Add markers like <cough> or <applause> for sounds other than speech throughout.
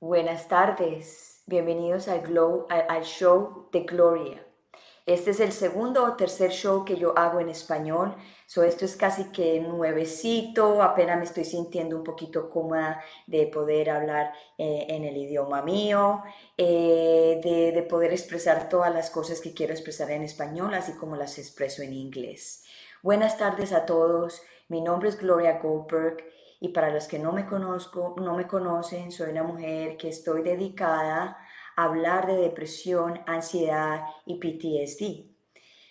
Buenas tardes, bienvenidos al, al, show de Gloria. Este es el segundo o tercer show que yo hago en español, so esto es casi que nuevecito, apenas me estoy sintiendo un poquito cómoda de poder hablar eh, en el idioma mío, eh, de, de poder expresar todas las cosas que quiero expresar en español, así como las expreso en inglés. Buenas tardes a todos, mi nombre es Gloria Goldberg y para los que no me conozco, no me conocen, soy una mujer que estoy dedicada hablar de depresión, ansiedad y PTSD.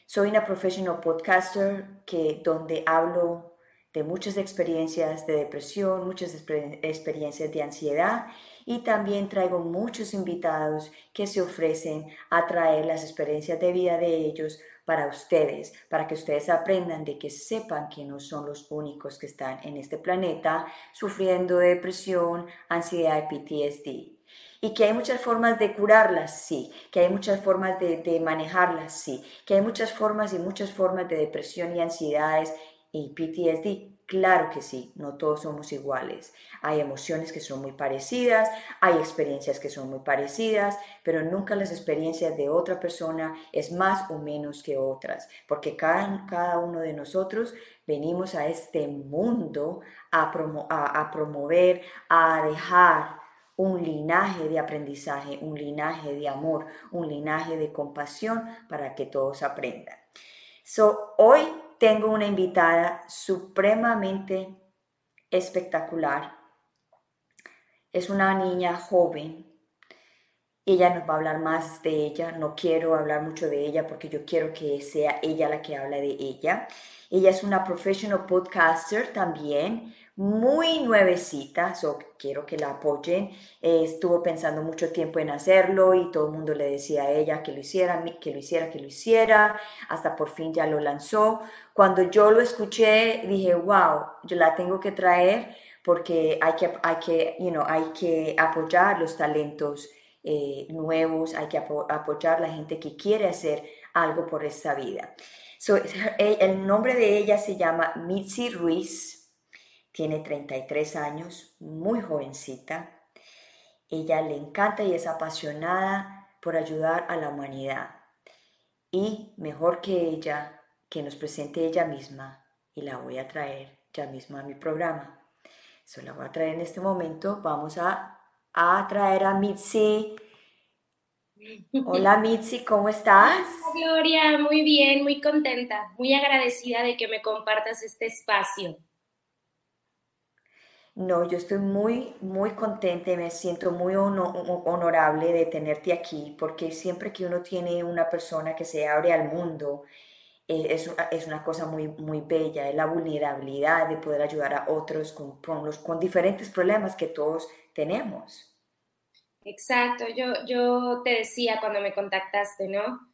Soy una professional podcaster que donde hablo de muchas experiencias de depresión, muchas experiencias de ansiedad y también traigo muchos invitados que se ofrecen a traer las experiencias de vida de ellos para ustedes, para que ustedes aprendan de que sepan que no son los únicos que están en este planeta sufriendo de depresión, ansiedad y PTSD. Y que hay muchas formas de curarlas, sí. Que hay muchas formas de, de manejarlas, sí. Que hay muchas formas y muchas formas de depresión y ansiedades y PTSD. Claro que sí, no todos somos iguales. Hay emociones que son muy parecidas, hay experiencias que son muy parecidas, pero nunca las experiencias de otra persona es más o menos que otras, porque cada, cada uno de nosotros venimos a este mundo a, a, a promover, a dejar un linaje de aprendizaje, un linaje de amor, un linaje de compasión para que todos aprendan. So, hoy tengo una invitada supremamente espectacular. Es una niña joven. Ella nos va a hablar más de ella. No quiero hablar mucho de ella porque yo quiero que sea ella la que habla de ella. Ella es una professional podcaster también muy nuevecita, so quiero que la apoyen. estuvo pensando mucho tiempo en hacerlo y todo el mundo le decía a ella que lo hiciera, que lo hiciera, que lo hiciera, hasta por fin ya lo lanzó. Cuando yo lo escuché, dije, wow, yo la tengo que traer porque hay que, hay que, you hay que apoyar los talentos eh, nuevos, hay que apoyar la gente que quiere hacer algo por esta vida. So, el nombre de ella se llama Mitzi Ruiz tiene 33 años, muy jovencita. Ella le encanta y es apasionada por ayudar a la humanidad. Y mejor que ella, que nos presente ella misma y la voy a traer ya mismo a mi programa. Eso la voy a traer en este momento. Vamos a, a traer a Mitzi. <laughs> Hola Mitzi, ¿cómo estás? Hola, Gloria, muy bien, muy contenta, muy agradecida de que me compartas este espacio. No, yo estoy muy, muy contenta y me siento muy honorable de tenerte aquí, porque siempre que uno tiene una persona que se abre al mundo, eh, es, es, una cosa muy, muy bella, es la vulnerabilidad de poder ayudar a otros con, con diferentes problemas que todos tenemos. Exacto, yo, yo te decía cuando me contactaste, ¿no?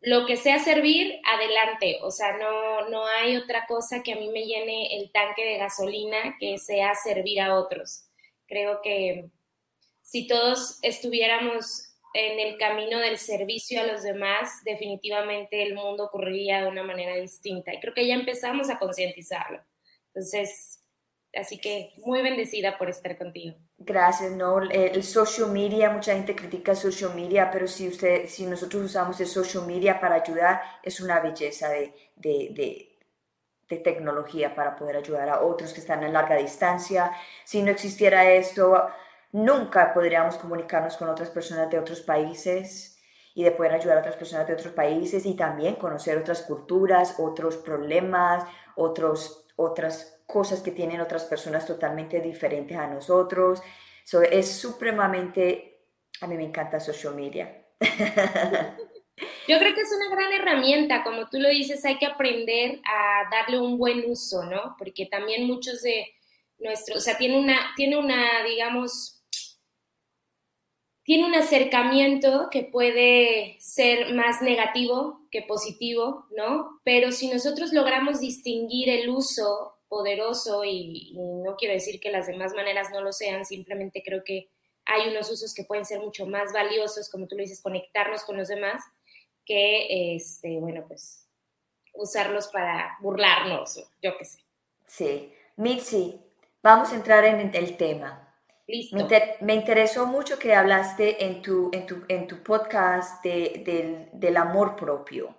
Lo que sea servir, adelante. O sea, no, no hay otra cosa que a mí me llene el tanque de gasolina que sea servir a otros. Creo que si todos estuviéramos en el camino del servicio a los demás, definitivamente el mundo ocurriría de una manera distinta. Y creo que ya empezamos a concientizarlo. Entonces, Así que muy bendecida por estar contigo. Gracias, no, el social media, mucha gente critica el social media, pero si usted, si nosotros usamos el social media para ayudar, es una belleza de, de, de, de tecnología para poder ayudar a otros que están en larga distancia. Si no existiera esto, nunca podríamos comunicarnos con otras personas de otros países y de poder ayudar a otras personas de otros países y también conocer otras culturas, otros problemas, otros, otras cosas que tienen otras personas totalmente diferentes a nosotros. So, es supremamente, a mí me encanta social media. Yo creo que es una gran herramienta, como tú lo dices, hay que aprender a darle un buen uso, ¿no? Porque también muchos de nuestros, o sea, tiene una, tiene una, digamos, tiene un acercamiento que puede ser más negativo que positivo, ¿no? Pero si nosotros logramos distinguir el uso poderoso y, no quiero decir que las demás maneras no lo sean, simplemente creo que hay unos usos que pueden ser mucho más valiosos, como tú lo dices, conectarnos con los demás, que, este, bueno, pues usarlos para burlarnos, yo qué sé. Sí. Mitzi, vamos a entrar en el tema. Listo. Me, interesó mucho que hablaste en tu, en tu, en tu podcast de, del, amor propio.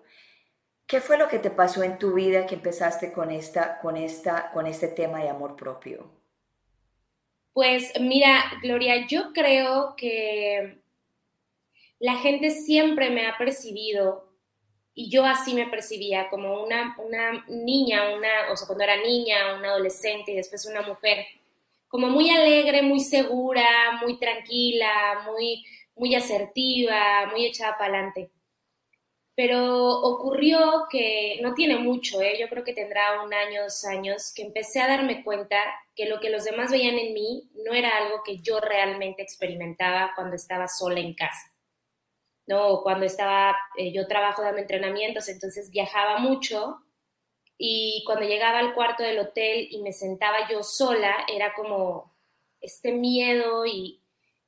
¿Qué fue lo que te pasó en tu vida que empezaste con, esta, con, esta, con este tema de amor propio? Pues mira, Gloria, yo creo que la gente siempre me ha percibido y yo así me percibía como una, una niña, una, o sea, cuando era niña, una adolescente y después una mujer, como muy alegre, muy segura, muy tranquila, muy, muy asertiva, muy echada para adelante. Pero ocurrió que no tiene mucho, ¿eh? yo creo que tendrá un año, dos años, que empecé a darme cuenta que lo que los demás veían en mí no era algo que yo realmente experimentaba cuando estaba sola en casa. ¿no? Cuando estaba, eh, yo trabajo dando entrenamientos, entonces viajaba mucho y cuando llegaba al cuarto del hotel y me sentaba yo sola, era como este miedo y,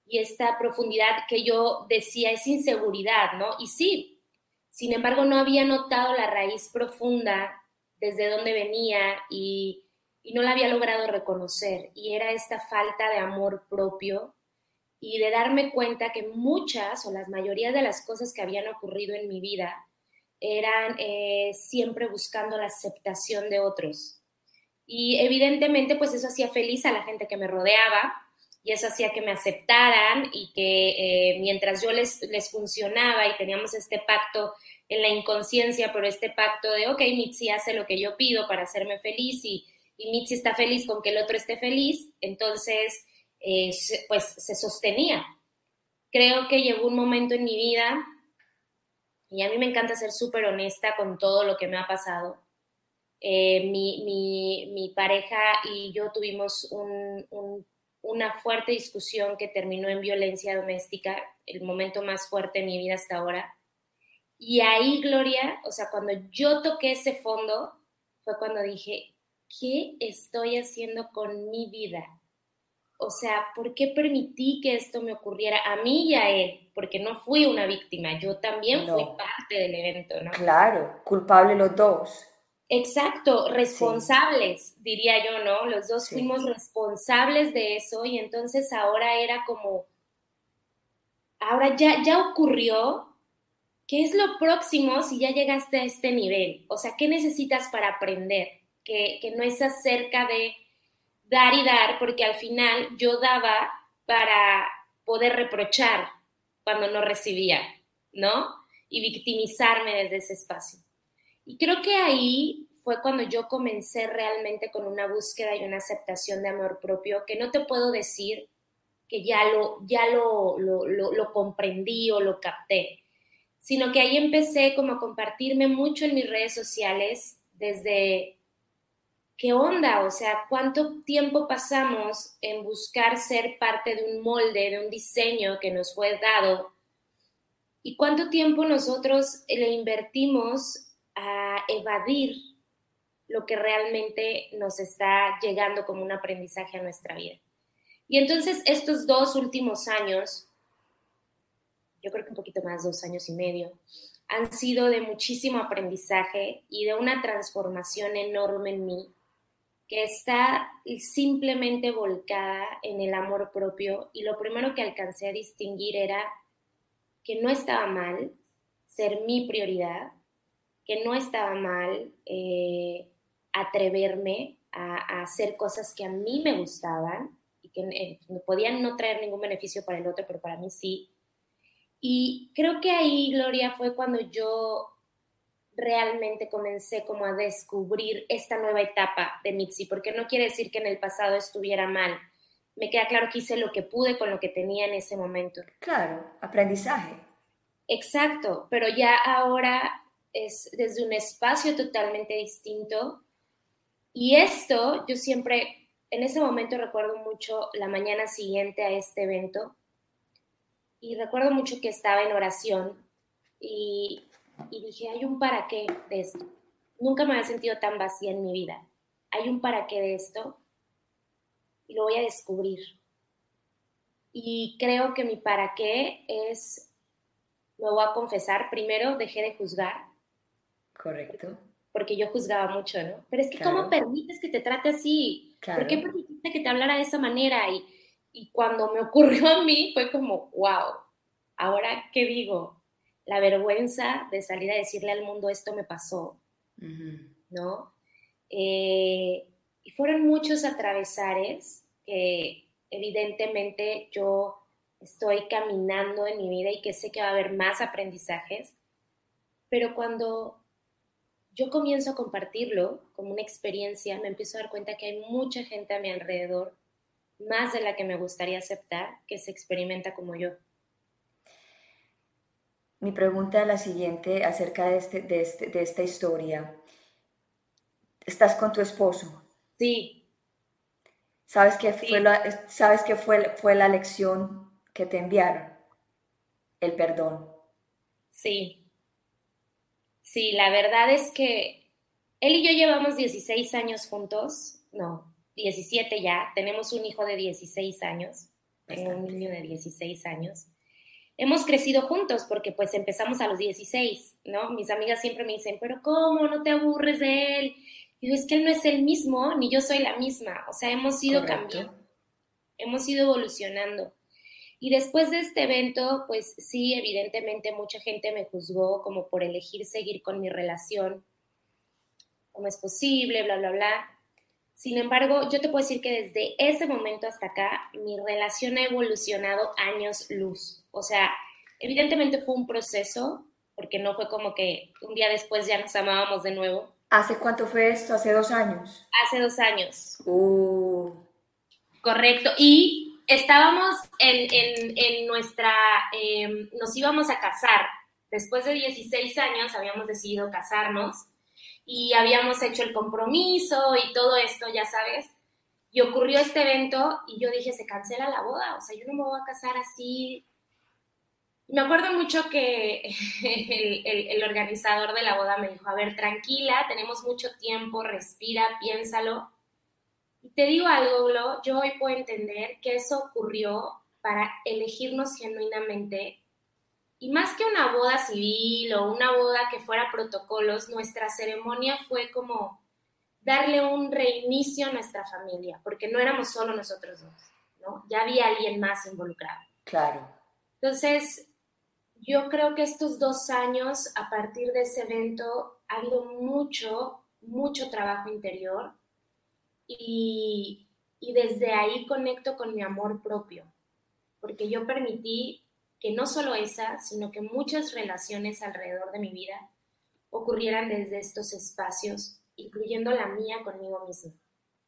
y esta profundidad que yo decía es inseguridad, ¿no? Y sí, sin embargo no había notado la raíz profunda desde donde venía y, y no la había logrado reconocer y era esta falta de amor propio y de darme cuenta que muchas o las mayorías de las cosas que habían ocurrido en mi vida eran eh, siempre buscando la aceptación de otros. Y evidentemente pues eso hacía feliz a la gente que me rodeaba y eso hacía que me aceptaran y que eh, mientras yo les, les funcionaba y teníamos este pacto en la inconsciencia, pero este pacto de, ok, Mitzi hace lo que yo pido para hacerme feliz y, y Mitzi está feliz con que el otro esté feliz, entonces eh, pues se sostenía. Creo que llegó un momento en mi vida, y a mí me encanta ser súper honesta con todo lo que me ha pasado. Eh, mi, pareja y yo tuvimos una fuerte discusión que terminó en violencia doméstica, el momento más fuerte de mi vida hasta ahora. Y ahí, Gloria, o sea, cuando yo toqué ese fondo, fue cuando dije, ¿qué estoy haciendo con mi vida? O sea, ¿por qué permití que esto me ocurriera a mí y a él? Porque no fui una víctima, yo también fui parte del evento, ¿no? Claro, culpable los dos. Exacto, responsables, diría yo, ¿no? Los dos fuimos responsables de eso y entonces ahora era como, ahora ya, ya ocurrió, ¿qué es lo próximo si ya llegaste a este nivel? O sea, ¿qué necesitas para aprender? Que, que no es acerca de dar y dar, porque al final yo daba para poder reprochar cuando no recibía, ¿no? Y victimizarme desde ese espacio. Y creo que ahí fue cuando yo comencé realmente con una búsqueda y una aceptación de amor propio, que no te puedo decir que ya lo, ya lo, lo, lo comprendí o lo capté, sino que ahí empecé como a compartirme mucho en mis redes sociales desde ¿qué onda? O sea, ¿cuánto tiempo pasamos en buscar ser parte de un molde, de un diseño que nos fue dado? ¿Y cuánto tiempo nosotros le invertimos a evadir lo que realmente nos está llegando como un aprendizaje a nuestra vida? Y entonces estos dos últimos años, yo creo que un poquito más, dos años y medio, han sido de muchísimo aprendizaje y de una transformación enorme en mí que está simplemente volcada en el amor propio y lo primero que alcancé a distinguir era que no estaba mal ser mi prioridad, que no estaba mal eh, atreverme a, hacer cosas que a mí me gustaban y que eh, podían no traer ningún beneficio para el otro, pero para mí sí. Y creo que ahí, Gloria, fue cuando yo realmente comencé como a descubrir esta nueva etapa de Mitzi, porque no quiere decir que en el pasado estuviera mal. Me queda claro que hice lo que pude con lo que tenía en ese momento. Claro, aprendizaje. Exacto, pero ya ahora es desde un espacio totalmente distinto. Y esto, yo siempre, en ese momento recuerdo mucho la mañana siguiente a este evento, y recuerdo mucho que estaba en oración y y dije, hay un para qué de esto. Nunca me había sentido tan vacía en mi vida. Hay un para qué de esto y lo voy a descubrir. Y creo que mi para qué es me voy a confesar, primero dejé de juzgar. Correcto. Porque yo juzgaba mucho, ¿no? Pero es que, ¿cómo permites que te trate así? ¿Por qué permitiste que te hablara de esa manera? Y, y cuando me ocurrió a mí, fue como, wow, ahora, ¿qué digo? La vergüenza de salir a decirle al mundo esto me pasó, ¿no? Eh, y fueron muchos atravesares que evidentemente yo estoy caminando en mi vida y que sé que va a haber más aprendizajes, pero cuando yo comienzo a compartirlo como una experiencia, me empiezo a dar cuenta que hay mucha gente a mi alrededor, más de la que me gustaría aceptar, que se experimenta como yo. Mi pregunta es la siguiente acerca de, este, de, este, de esta historia. ¿Estás con tu esposo? Sí. ¿Sabes qué fue, la, ¿sabes qué fue, fue la lección que te enviaron? El perdón. Sí. Sí, la verdad es que él y yo llevamos 16 años juntos. No, 17 ya. Tenemos un hijo de 16 años. Tengo un niño de 16 años hemos crecido juntos porque pues empezamos a los 16, ¿no? Mis amigas siempre me dicen, pero ¿cómo? No te aburres de él. Y yo, es que él no es el mismo, ni yo soy la misma. O sea, hemos ido cambiando, hemos ido evolucionando. Y después de este evento, pues sí, evidentemente mucha gente me juzgó como por elegir seguir con mi relación. ¿Cómo es posible? Bla, bla, bla. Sin embargo, yo te puedo decir que desde ese momento hasta acá, mi relación ha evolucionado años luz. O sea, evidentemente fue un proceso, porque no fue como que un día después ya nos amábamos de nuevo. ¿Hace cuánto fue esto? ¿Hace dos años? Hace dos años. Uh. Correcto. Y estábamos en, nuestra, em, nos íbamos a casar. Después de 16 años habíamos decidido casarnos y habíamos hecho el compromiso y todo esto, ya sabes. Y ocurrió este evento y yo dije, se cancela la boda, o sea, yo no me voy a casar así me acuerdo mucho que <laughs> el, organizador de la boda me dijo, a ver, tranquila, tenemos mucho tiempo, respira, piénsalo. Y te digo algo, Glo, yo hoy puedo entender que eso ocurrió para elegirnos genuinamente. Y más que una boda civil o una boda que fuera protocolos, nuestra ceremonia fue como darle un reinicio a nuestra familia, porque no éramos solo nosotros dos, ¿no? Ya había alguien más involucrado. Claro. Entonces, yo creo que estos dos años, a partir de ese evento, ha habido mucho, mucho trabajo interior y, desde ahí conecto con mi amor propio, porque yo permití que no solo esa, sino que muchas relaciones alrededor de mi vida ocurrieran desde estos espacios, incluyendo la mía conmigo misma,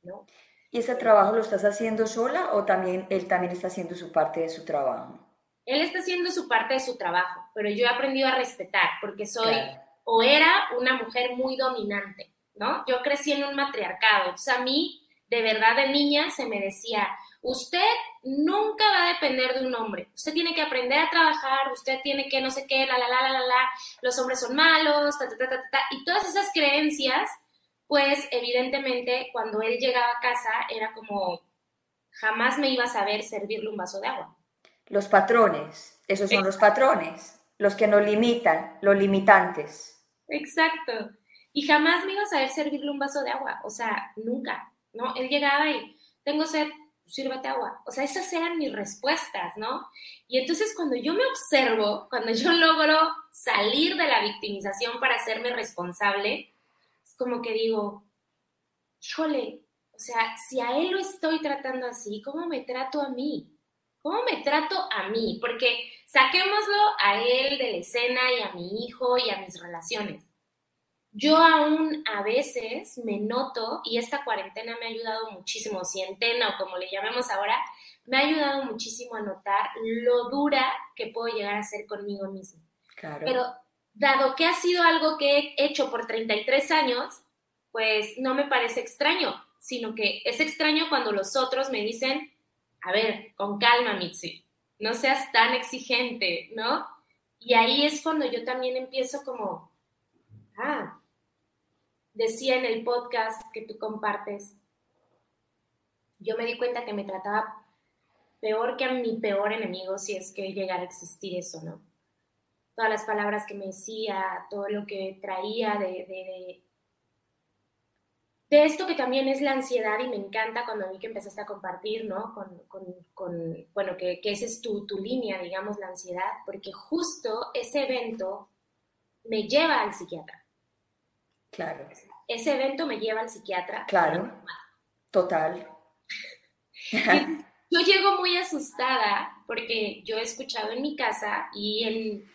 ¿no? ¿Y ese trabajo lo estás haciendo sola o también él también está haciendo su parte de su trabajo? él está haciendo su parte de su trabajo, pero yo he aprendido a respetar porque soy o era una mujer muy dominante, ¿no? Yo crecí en un matriarcado, entonces a mí, de verdad de niña, se me decía, usted nunca va a depender de un hombre, usted tiene que aprender a trabajar, usted tiene que no sé qué, la, la, la, la, la, la, los hombres son malos, ta, ta, ta, ta, ta, y todas esas creencias, pues evidentemente cuando él llegaba a casa era como, jamás me iba a saber servirle un vaso de agua. Los patrones, esos son los patrones, los que nos limitan, los limitantes. Exacto. Y jamás me iba a saber servirle un vaso de agua, o sea, nunca, ¿no? Él llegaba y, tengo sed, sírvete agua. O sea, esas eran mis respuestas, ¿no? Y entonces cuando yo me observo, cuando yo <laughs> logro salir de la victimización para hacerme responsable, es como que digo, híjole, o sea, si a él lo estoy tratando así, ¿cómo me trato a mí? ¿Cómo me trato a mí? Porque saquémoslo a él de la escena y a mi hijo y a mis relaciones. Yo aún a veces me noto, y esta cuarentena me ha ayudado muchísimo, cientena o como le llamemos ahora, me ha ayudado muchísimo a notar lo dura que puedo llegar a ser conmigo mismo. Claro. Pero dado que ha sido algo que he hecho por 33 años, pues no me parece extraño, sino que es extraño cuando los otros me dicen, a ver, con calma, Mitzi, no seas tan exigente, ¿no? Y ahí es cuando yo también empiezo como, ah, decía en el podcast que tú compartes, yo me di cuenta que me trataba peor que a mi peor enemigo, si es que llegara a existir eso, ¿no? todas las palabras que me decía, todo lo que traía de, de, esto que también es la ansiedad y me encanta cuando mí que empezaste a compartir, ¿no? Con, con, con bueno, que, que esa es tu, tu línea, digamos, la ansiedad, porque justo ese evento me lleva al psiquiatra. Claro. Ese evento me lleva al psiquiatra. Claro. Total. <laughs> yo llego muy asustada porque yo he escuchado en mi casa y en,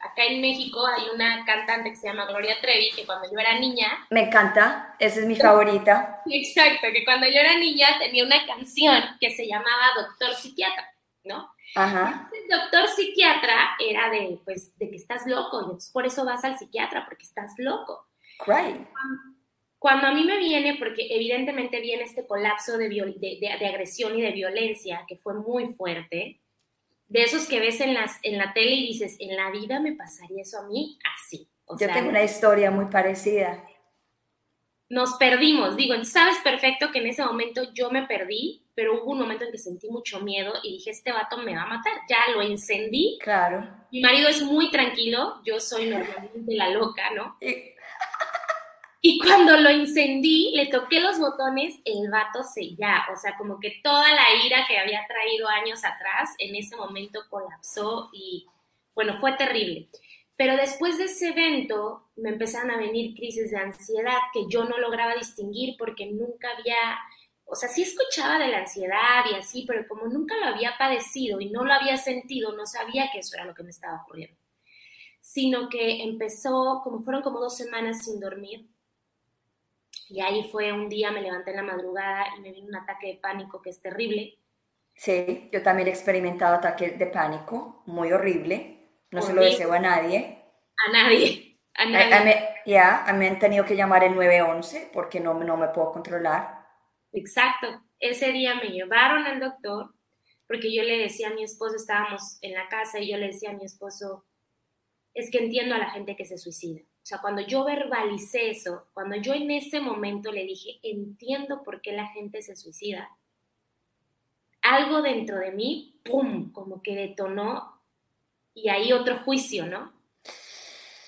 acá en México hay una cantante que se llama Gloria Trevi que cuando yo era niña... Me encanta, esa es mi favorita. Exacto, que cuando yo era niña tenía una canción que se llamaba Doctor Psiquiatra, ¿no? Ajá. El doctor psiquiatra era de, pues, de que estás loco, y entonces por eso vas al psiquiatra, porque estás loco. Right. Cuando a mí me viene, porque evidentemente viene este colapso de, de, agresión y de violencia, que fue muy fuerte, de esos que ves en, las, en la tele y dices, en la vida me pasaría eso a mí así. Yo tengo una historia muy parecida. Nos perdimos, digo, sabes perfecto que en ese momento yo me perdí, pero hubo un momento en que sentí mucho miedo y dije, este vato me va a matar, ya lo encendí. Claro. Mi marido es muy tranquilo, yo soy normalmente la loca, ¿no? Y cuando lo encendí, le toqué los botones, el vato se ya, o sea, como que toda la ira que había traído años atrás, en ese momento colapsó y, bueno, fue terrible. Pero después de ese evento me empezaron a venir crisis de ansiedad que yo no lograba distinguir porque nunca había, o sea, sí escuchaba de la ansiedad y así, pero como nunca lo había padecido y no lo había sentido, no sabía que eso era lo que me estaba ocurriendo. Sino que empezó, como fueron como dos semanas sin dormir, y ahí fue un día, me levanté en la madrugada y me vino un ataque de pánico que es terrible. Sí, yo también he experimentado ataques de pánico, muy horrible. No se lo deseo a nadie. A nadie. A nadie. Ya, a mí han tenido que llamar el 911 porque no, no me puedo controlar. Exacto. Ese día me llevaron al doctor porque yo le decía a mi esposo, estábamos en la casa y yo le decía a mi esposo, es que entiendo a la gente que se suicida. O sea, cuando yo verbalicé eso, cuando yo en ese momento le dije, entiendo por qué la gente se suicida, algo dentro de mí, ¡pum!, como que detonó y ahí otro juicio, ¿no?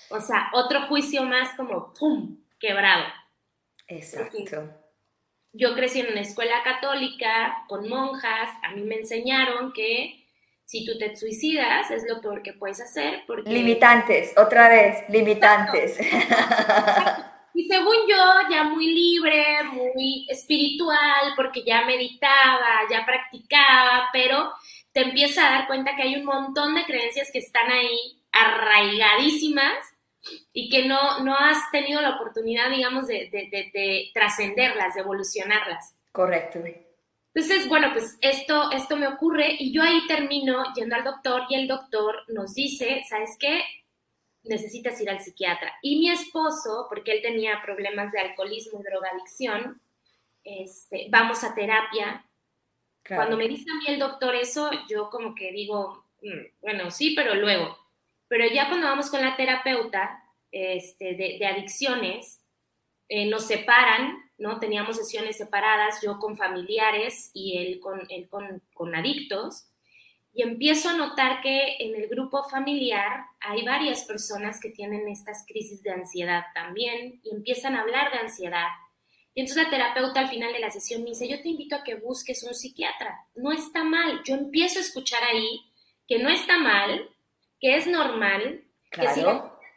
O sea, otro juicio más como, ¡pum!, quebrado. Exacto. yo crecí en una escuela católica con monjas, a mí me enseñaron que si tú te suicidas, es lo peor que puedes hacer. Porque... Limitantes, otra vez, limitantes. Y según yo, ya muy libre, muy espiritual, porque ya meditaba, ya practicaba, pero te empiezas a dar cuenta que hay un montón de creencias que están ahí arraigadísimas y que no, no has tenido la oportunidad, digamos, de, de, de, de trascenderlas, de evolucionarlas. Correcto. Entonces, bueno, pues esto, esto me ocurre y yo ahí termino yendo al doctor y el doctor nos dice, ¿sabes qué? Necesitas ir al psiquiatra. Y mi esposo, porque él tenía problemas de alcoholismo y drogadicción, este, vamos a terapia. Cuando me dice a mí el doctor eso, yo como que digo, mm, bueno, sí, pero luego. Pero ya cuando vamos con la terapeuta este, de, adicciones, eh, nos separan ¿no? Teníamos sesiones separadas, yo con familiares y él con, él con, adictos. Y empiezo a notar que en el grupo familiar hay varias personas que tienen estas crisis de ansiedad también y empiezan a hablar de ansiedad. Y entonces la terapeuta al final de la sesión me dice, yo te invito a que busques un psiquiatra. No está mal. Yo empiezo a escuchar ahí que no está mal, que es normal, si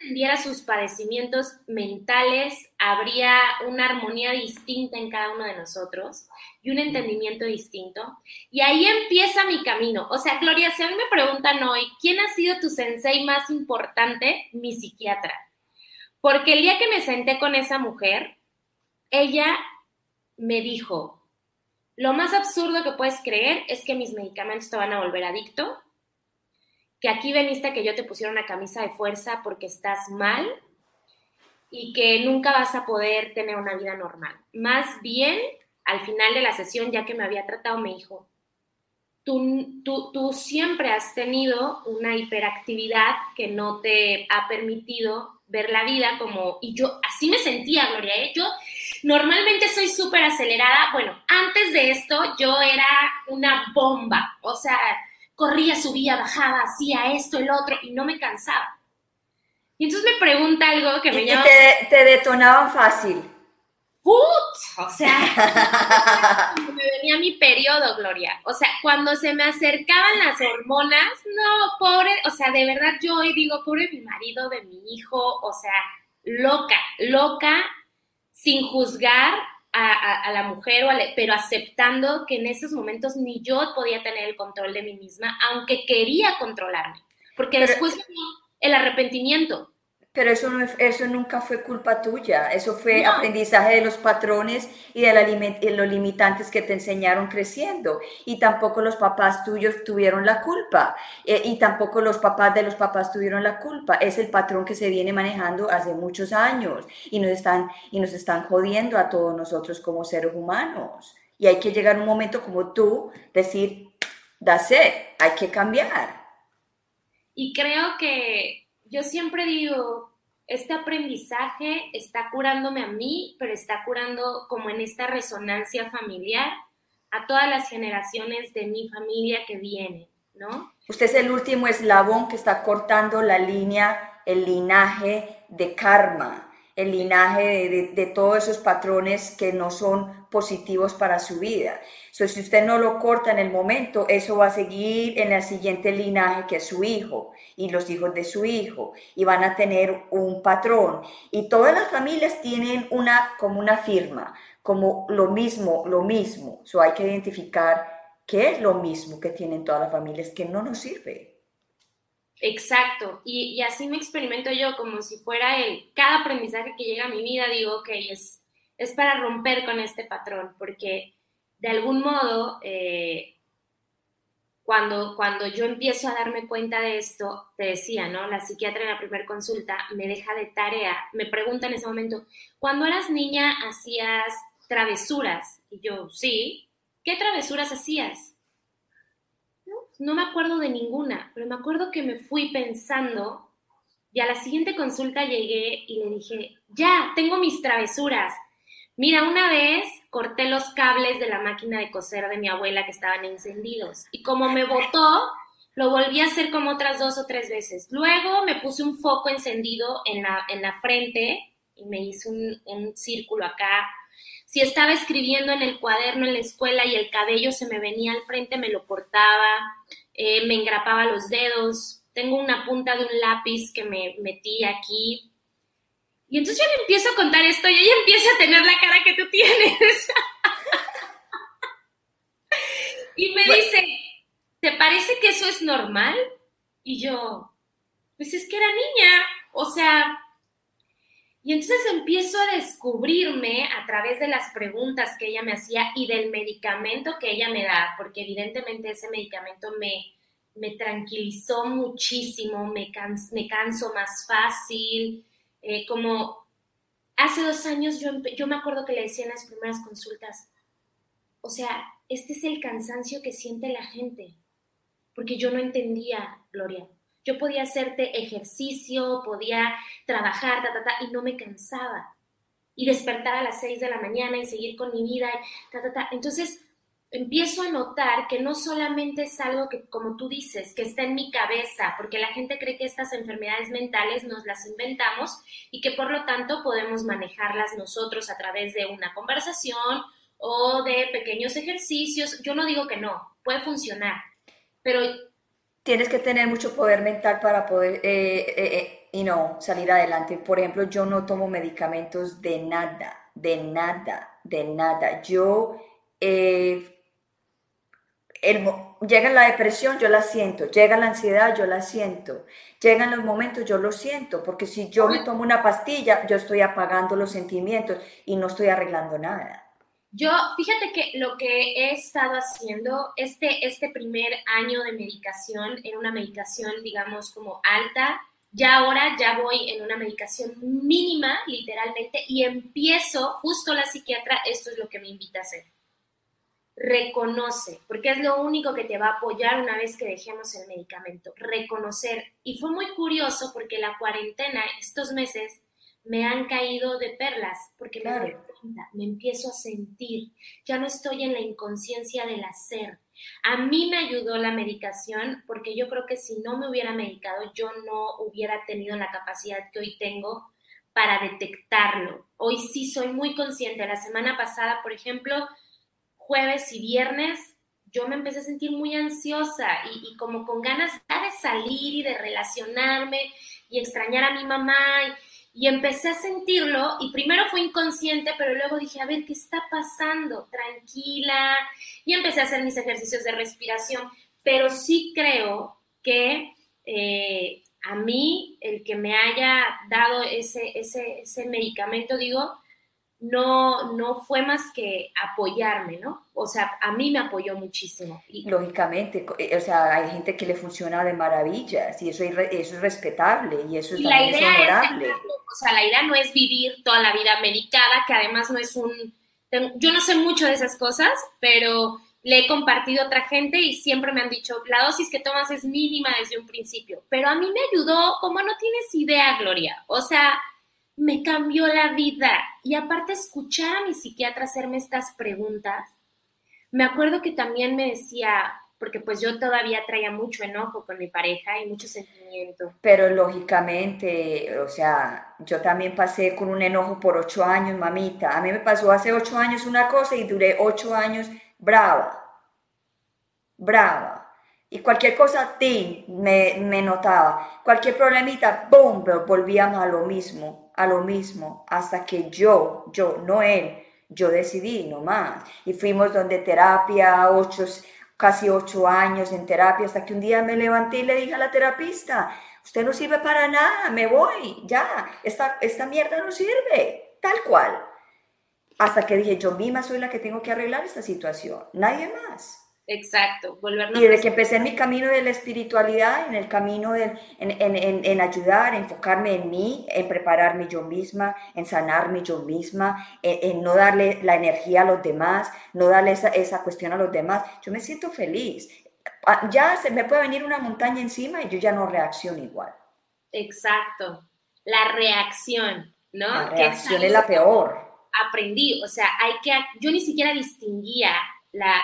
entendiera sus padecimientos mentales, habría una armonía distinta en cada uno de nosotros y un entendimiento distinto. Y ahí empieza mi camino. O sea, Gloria, si a mí me preguntan hoy, ¿quién ha sido tu sensei más importante? Mi psiquiatra. Porque el día que me senté con esa mujer, ella me dijo, lo más absurdo que puedes creer es que mis medicamentos te van a volver adicto que aquí veniste que yo te pusiera una camisa de fuerza porque estás mal y que nunca vas a poder tener una vida normal. Más bien, al final de la sesión, ya que me había tratado, me dijo, tú, tú, tú siempre has tenido una hiperactividad que no te ha permitido ver la vida como, y yo así me sentía, Gloria, ¿eh? yo normalmente soy súper acelerada, bueno, antes de esto yo era una bomba, o sea, corría, subía, bajaba, hacía esto, el otro, y no me cansaba. Y entonces me pregunta algo que me y, llama... te, te detonaban fácil. ¡Put! O sea, <laughs> me venía mi periodo, Gloria. O sea, cuando se me acercaban las hormonas, no, pobre, o sea, de verdad yo hoy digo, pobre mi marido, de mi hijo, o sea, loca, loca, sin juzgar a, la mujer, o pero aceptando que en esos momentos ni yo podía tener el control de mí misma, aunque quería controlarme. Porque después el arrepentimiento. Pero eso, no, eso nunca fue culpa tuya, eso fue aprendizaje de los patrones y de, los limitantes que te enseñaron creciendo. Y tampoco los papás tuyos tuvieron la culpa. Eh, y tampoco los papás de los papás tuvieron la culpa. Es el patrón que se viene manejando hace muchos años y nos están, y nos están jodiendo a todos nosotros como seres humanos. Y hay que llegar a un momento como tú, decir, dase, hay que cambiar. Y creo que yo siempre digo, este aprendizaje está curándome a mí, pero está curando como en esta resonancia familiar a todas las generaciones de mi familia que vienen, ¿no? Usted es el último eslabón que está cortando la línea, el linaje de karma, el linaje de, todos esos patrones que no son positivos para su vida. So, si usted no lo corta en el momento, eso va a seguir en el siguiente linaje que es su hijo y los hijos de su hijo y van a tener un patrón. Y todas las familias tienen una como una firma, como lo mismo, lo mismo. So, hay que identificar qué es lo mismo que tienen todas las familias que no nos sirve. Exacto, y, así me experimento yo como si fuera el, cada aprendizaje que llega a mi vida, digo, ok, es, es para romper con este patrón, porque de algún modo, eh, cuando, cuando yo empiezo a darme cuenta de esto, te decía, ¿no? La psiquiatra en la primera consulta me deja de tarea, me pregunta en ese momento, cuando eras niña hacías travesuras, y yo, sí, ¿qué travesuras hacías? No me acuerdo de ninguna, pero me acuerdo que me fui pensando y a la siguiente consulta llegué y le dije, ya, tengo mis travesuras. Mira, una vez corté los cables de la máquina de coser de mi abuela que estaban encendidos y como me botó, lo volví a hacer como otras dos o tres veces. Luego me puse un foco encendido en la, en la frente y me hice un, un círculo acá si estaba escribiendo en el cuaderno en la escuela y el cabello se me venía al frente, me lo cortaba, eh, me engrapaba los dedos. Tengo una punta de un lápiz que me metí aquí. Y entonces yo le empiezo a contar esto y ella empieza a tener la cara que tú tienes. <laughs> y me dice, ¿te parece que eso es normal? Y yo, pues es que era niña. O sea, y entonces empiezo a descubrirme a través de las preguntas que ella me hacía y del medicamento que ella me da, porque evidentemente ese medicamento me, me tranquilizó muchísimo, me, me canso más fácil, eh, como hace dos años yo, yo me acuerdo que le decía en las primeras consultas, o sea, este es el cansancio que siente la gente, porque yo no entendía, Gloria, yo podía hacerte ejercicio, podía trabajar, ta, ta, ta, y no me cansaba. Y despertar a las 6 de la mañana y seguir con mi vida, ta, ta, ta. Entonces, empiezo a notar que no solamente es algo que, como tú dices, que está en mi cabeza, porque la gente cree que estas enfermedades mentales nos las inventamos y que por lo tanto podemos manejarlas nosotros a través de una conversación o de pequeños ejercicios. Yo no digo que no, puede funcionar, pero tienes que tener mucho poder mental para poder eh, eh, eh no, salir adelante. Por ejemplo, yo no tomo medicamentos de nada, de nada, de nada. Yo, eh, llega la depresión, yo la siento. Llega la ansiedad, yo la siento. Llegan los momentos, yo lo siento. Porque si yo me tomo una pastilla, yo estoy apagando los sentimientos y no estoy arreglando nada. Yo, fíjate que lo que he estado haciendo este, este primer año de medicación, en una medicación, digamos, como alta, ya ahora ya voy en una medicación mínima, literalmente, y empiezo, justo la psiquiatra, esto es lo que me invita a hacer. Reconoce, porque es lo único que te va a apoyar una vez que dejemos el medicamento. Reconocer. Y fue muy curioso porque la cuarentena, estos meses, me han caído de perlas, porque me doy me empiezo a sentir, ya no estoy en la inconsciencia del hacer. A mí me ayudó la medicación porque yo creo que si no me hubiera medicado, yo no hubiera tenido la capacidad que hoy tengo para detectarlo. Hoy sí soy muy consciente. La semana pasada, por ejemplo, jueves y viernes, yo me empecé a sentir muy ansiosa y, como con ganas de salir y de relacionarme y extrañar a mi mamá. Empecé a sentirlo y primero fue inconsciente, pero luego dije, a ver, ¿qué está pasando? Tranquila. Y empecé a hacer mis ejercicios de respiración, pero sí creo que eh, a mí, el que me haya dado ese, ese, ese medicamento, digo, no, no fue más que apoyarme, ¿no? O sea, a mí me apoyó muchísimo. Lógicamente, eh, o sea, hay gente que le funciona de maravillas y eso es, eso es respetable y eso es, la idea honorable. o sea, la idea no es vivir toda la vida medicada, que además no es un... Yo no sé mucho de esas cosas, pero le he compartido a otra gente y siempre me han dicho, la dosis que tomas es mínima desde un principio, pero a mí me ayudó como no tienes idea, Gloria. O sea, me cambió la vida. Y aparte escuchar a mi psiquiatra hacerme estas preguntas, me acuerdo que también me decía, porque pues yo todavía traía mucho enojo con mi pareja y mucho sentimiento. Pero lógicamente, o sea, yo también pasé con un enojo por ocho años, mamita. A mí me pasó hace ocho años una cosa y duré ocho años brava, brava. Y cualquier cosa, ti me, me notaba. Cualquier problemita, boom, volvíamos a lo mismo a lo mismo hasta que yo, yo, no él, yo decidí no más. Y fuimos donde terapia, ocho, casi ocho años en terapia, hasta que un día me levanté y le dije a la terapista, usted no sirve para nada, me voy, ya, esta, esta mierda no sirve, tal cual. Hasta que dije, yo misma soy la que tengo que arreglar esta situación, nadie más. Exacto, volvernos. Y desde que empecé en mi camino de la espiritualidad, en el camino de, en, en, en, ayudar, enfocarme en mí, en prepararme yo misma, en sanarme yo misma, en, no darle la energía a los demás, no darle esa, esa cuestión a los demás, yo me siento feliz. Ah, ya se me puede venir una montaña encima y yo ya no reacciono igual. Exacto, la reacción, ¿no? La reacción es la peor. Aprendí, o sea, hay que, yo ni siquiera distinguía la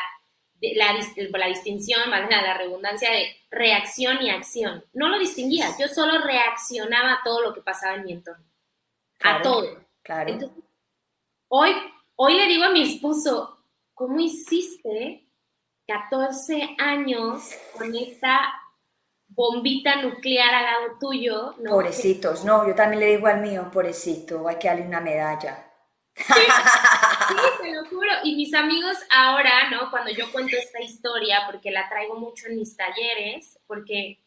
la, la distinción, la redundancia de reacción y acción. No lo distinguía, yo solo reaccionaba a todo lo que pasaba en mi entorno. a todo. Claro. hoy, hoy le digo a mi esposo, ¿cómo hiciste 14 años con esta bombita nuclear al lado tuyo? ¿no? Pobrecitos, no, yo también le digo al mío, pobrecito, hay que darle una medalla. <laughs> Sí, te lo juro. Y mis amigos ahora, ¿no? Cuando yo cuento esta historia, porque la traigo mucho en mis talleres, porque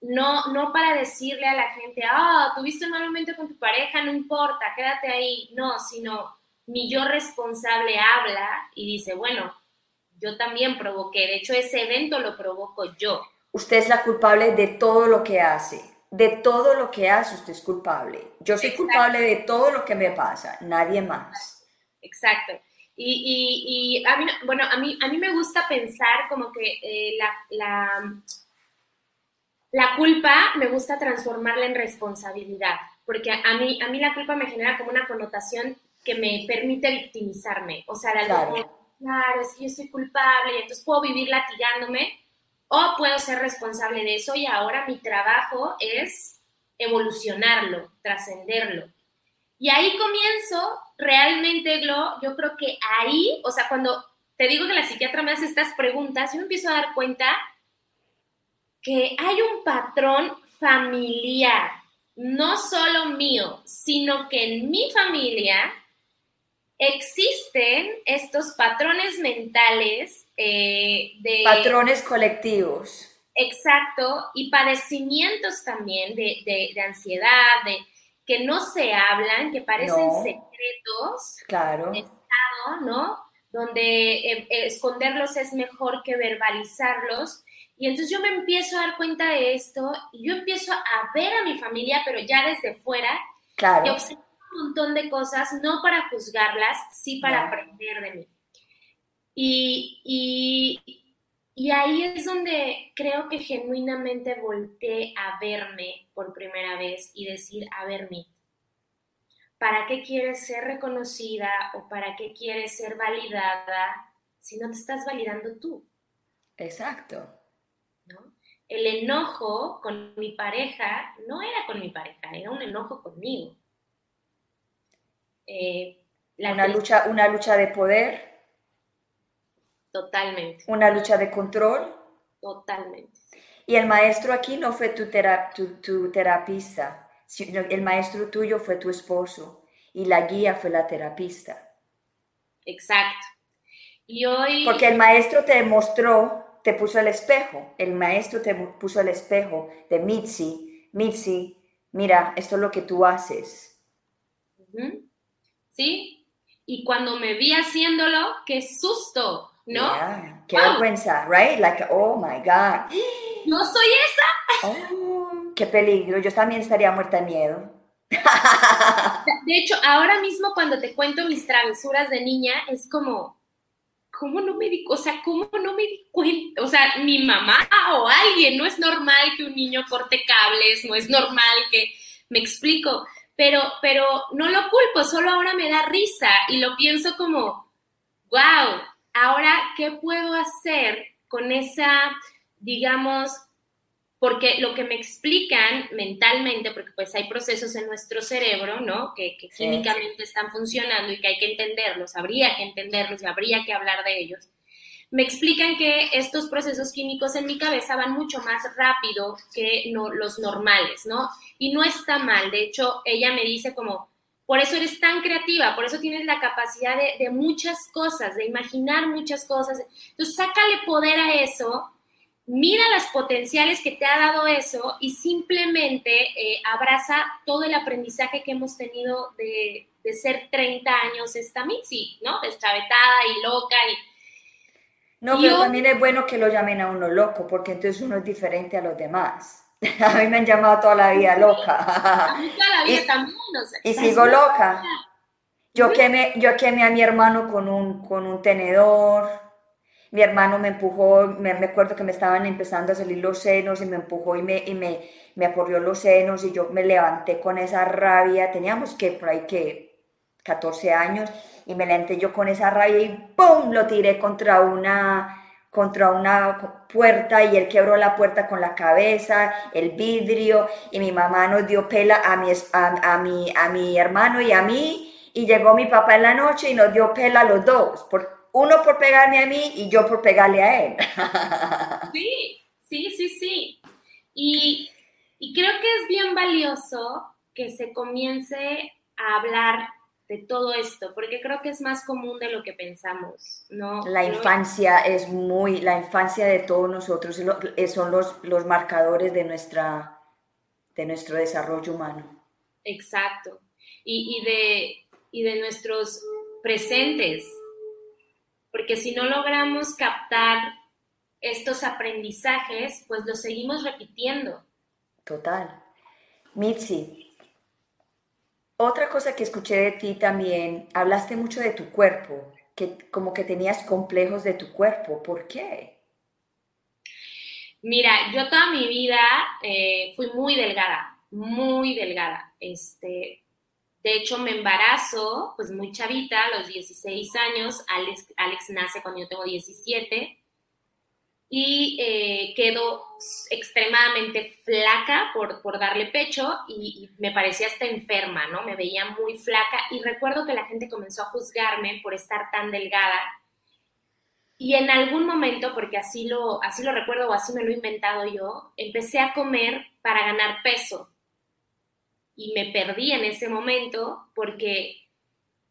no, no para decirle a la gente, ah, tuviste un mal momento con tu pareja, no importa, quédate ahí. No, sino mi yo responsable habla y dice, bueno, yo también provoqué. De hecho, ese evento lo provoco yo. Usted es la culpable de todo lo que hace de todo lo que hace usted es culpable. Yo soy culpable de todo lo que me pasa, nadie más. Exacto. Y, y, a mí, bueno, a mí, a mí me gusta pensar como que eh, la, la, la, culpa me gusta transformarla en responsabilidad, porque a mí, a mí la culpa me genera como una connotación que me permite victimizarme. O sea, de claro. claro, es que yo soy culpable y entonces puedo vivir latigándome o puedo ser responsable de eso y ahora mi trabajo es evolucionarlo, trascenderlo. Y ahí comienzo realmente, Glo, yo creo que ahí, o sea, cuando te digo que la psiquiatra me hace estas preguntas, yo empiezo a dar cuenta que hay un patrón familiar, no solo mío, sino que en mi familia existen estos patrones mentales eh, de... Patrones colectivos. Exacto, y padecimientos también de, ansiedad, de que no se hablan, que parecen secretos claro. de Estado, ¿no? Donde eh, esconderlos es mejor que verbalizarlos. Y entonces yo me empiezo a dar cuenta de esto y yo empiezo a ver a mi familia, pero ya desde fuera, claro. y observar un montón de cosas, no para juzgarlas, sí para aprender de mí. Y, y, ahí es donde creo que genuinamente volteé a verme por primera vez y decir, a ver, mí, ¿para qué quieres ser reconocida o para qué quieres ser validada si no te estás validando tú? Exacto. El enojo con mi pareja no era con mi pareja, era un enojo conmigo. Eh, una, lucha, una lucha de poder. Totalmente. Una lucha de control. Totalmente. Y el maestro aquí no fue tu, tu, terapista, sino el maestro tuyo fue tu esposo y la guía fue la terapista. Exacto. Y hoy... Porque el maestro te mostró, te puso el espejo, el maestro te puso el espejo de Mitzi, Mitzi, mira, esto es lo que tú haces. ¿Sí? Y cuando me vi haciéndolo, qué susto, ¿no? Qué vergüenza, right? Like, oh my God. <gasps> No soy esa. Oh, qué peligro. Yo también estaría muerta de miedo. <laughs> De hecho, ahora mismo cuando te cuento mis travesuras de niña, es como, ¿cómo no me di, o sea, cómo no me di cuenta? O sea, mi mamá o alguien, no es normal que un niño corte cables, no es normal que, me explico, pero, pero no lo culpo, solo ahora me da risa y lo pienso como, wow, ahora, ¿qué puedo hacer con esa, digamos, porque lo que me explican mentalmente, porque pues hay procesos en nuestro cerebro, ¿no? Que, químicamente están funcionando y que hay que entenderlos, habría que entenderlos y habría que hablar de ellos. Me explican que estos procesos químicos en mi cabeza van mucho más rápido que los normales, ¿no? Y no está mal, de hecho, ella me dice como, por eso eres tan creativa, por eso tienes la capacidad de, de muchas cosas, de imaginar muchas cosas. Entonces, sácale poder a eso mira las potenciales que te ha dado eso y simplemente eh, abraza todo el aprendizaje que hemos tenido de, ser 30 años esta Mitzi, ¿no? Deschavetada y loca y... No, pero también es bueno que lo llamen a uno loco, porque entonces uno es diferente a los demás. <laughs> a mí me han llamado toda la vida loca. a mí toda la vida y, también, Y sigo loca. Yo quemé, yo quemé a mi hermano con un, con un tenedor, mi hermano me empujó, me, acuerdo que me estaban empezando a salir los senos y me empujó y me, y me, me aporrió los senos y yo me levanté con esa rabia, teníamos que por ahí que 14 años y me levanté yo con esa rabia y ¡pum! lo tiré contra una contra una puerta y él quebró la puerta con la cabeza, el vidrio y mi mamá nos dio pela a mi, a, mi, a mi hermano y a mí y llegó mi papá en la noche y nos dio pela a los dos. Por, uno por pegarme a mí y yo por pegarle a él. <laughs> Sí, sí, sí, sí. Y, creo que es bien valioso que se comience a hablar de todo esto, porque creo que es más común de lo que pensamos, ¿no? La infancia es muy, la infancia de todos nosotros son los, los marcadores de, nuestra, de nuestro desarrollo humano. Exacto. Y, y, de, y de nuestros presentes, porque si no logramos captar estos aprendizajes, pues los seguimos repitiendo. Total. Mitzi, otra cosa que escuché de ti también, hablaste mucho de tu cuerpo, que como que tenías complejos de tu cuerpo. ¿Por qué? Mira, yo toda mi vida eh, fui muy delgada, muy delgada. Este, de hecho, me embarazo, pues muy chavita, a los 16 años. Alex, Alex nace cuando yo tengo 17. Y eh, extremadamente flaca por, por darle pecho y, me parecía hasta enferma, ¿no? Me veía muy flaca y recuerdo que la gente comenzó a juzgarme por estar tan delgada. Y en algún momento, porque así lo, así lo recuerdo o así me lo he inventado yo, empecé a comer para ganar peso y me perdí en ese momento porque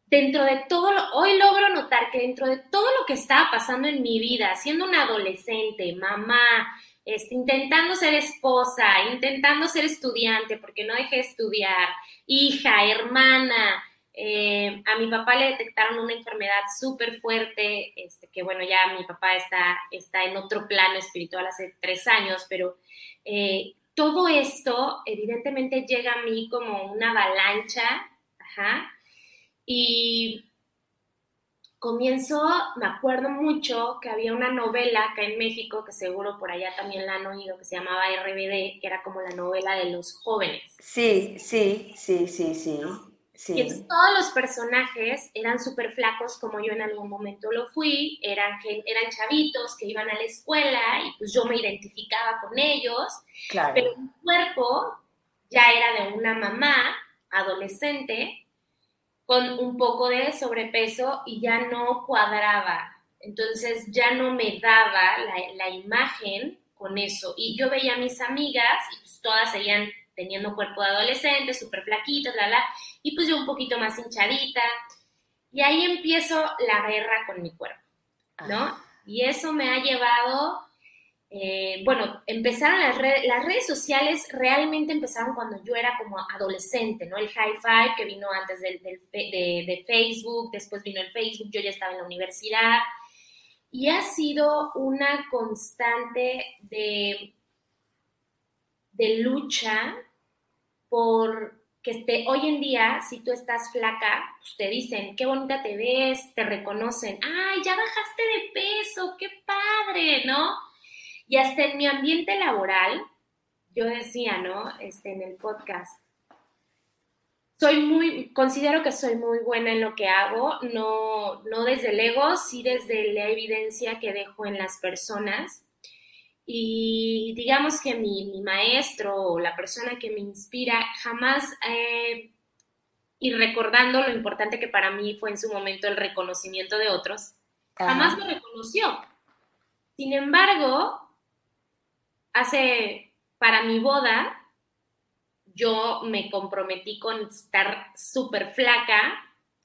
dentro de todo, lo, hoy logro notar que dentro de todo lo que estaba pasando en mi vida, siendo una adolescente, mamá, este, intentando ser esposa, intentando ser estudiante, porque no dejé de estudiar, hija, hermana, eh, a mi papá le detectaron una enfermedad súper fuerte, este, que bueno, ya mi papá está, está en otro plano espiritual hace tres años, pero eh, todo esto evidentemente llega a mí como una avalancha, ajá, y comienzo, me acuerdo mucho que había una novela acá en México, que seguro por allá también la han oído, que se llamaba RBD, que era como la novela de los jóvenes. Sí, sí, sí, sí, sí. Y entonces todos los personajes eran súper flacos como yo en algún momento lo fui, eran, eran chavitos que iban a la escuela y pues yo me identificaba con ellos, claro. pero mi cuerpo ya era de una mamá adolescente con un poco de sobrepeso y ya no cuadraba. Entonces ya no me daba la, la imagen con eso. Y yo veía a mis amigas y pues todas seguían teniendo cuerpo de adolescente, súper flaquitas, la, la, y pues yo un poquito más hinchadita. Y ahí empiezo la guerra con mi cuerpo, ¿no? Y eso me ha llevado, eh, bueno, empezaron las redes, las redes sociales realmente empezaron cuando yo era como adolescente, ¿no? El high five que vino antes de, Facebook, después vino el Facebook, yo ya estaba en la universidad. Y ha sido una constante de de lucha por que hoy en día, si tú estás flaca, pues te dicen, qué bonita te ves, te reconocen, ay, ya bajaste de peso, qué padre, ¿no? Y hasta en mi ambiente laboral, yo decía, ¿no? Este, en el podcast, soy muy, considero que soy muy buena en lo que hago, no, no desde el ego, sí desde la evidencia que dejo en las personas. Y digamos que mi, maestro o la persona que me inspira jamás, eh, y recordando lo importante que para mí fue en su momento el reconocimiento de otros, jamás me reconoció. Sin embargo, hace, para mi boda, yo me comprometí con estar súper flaca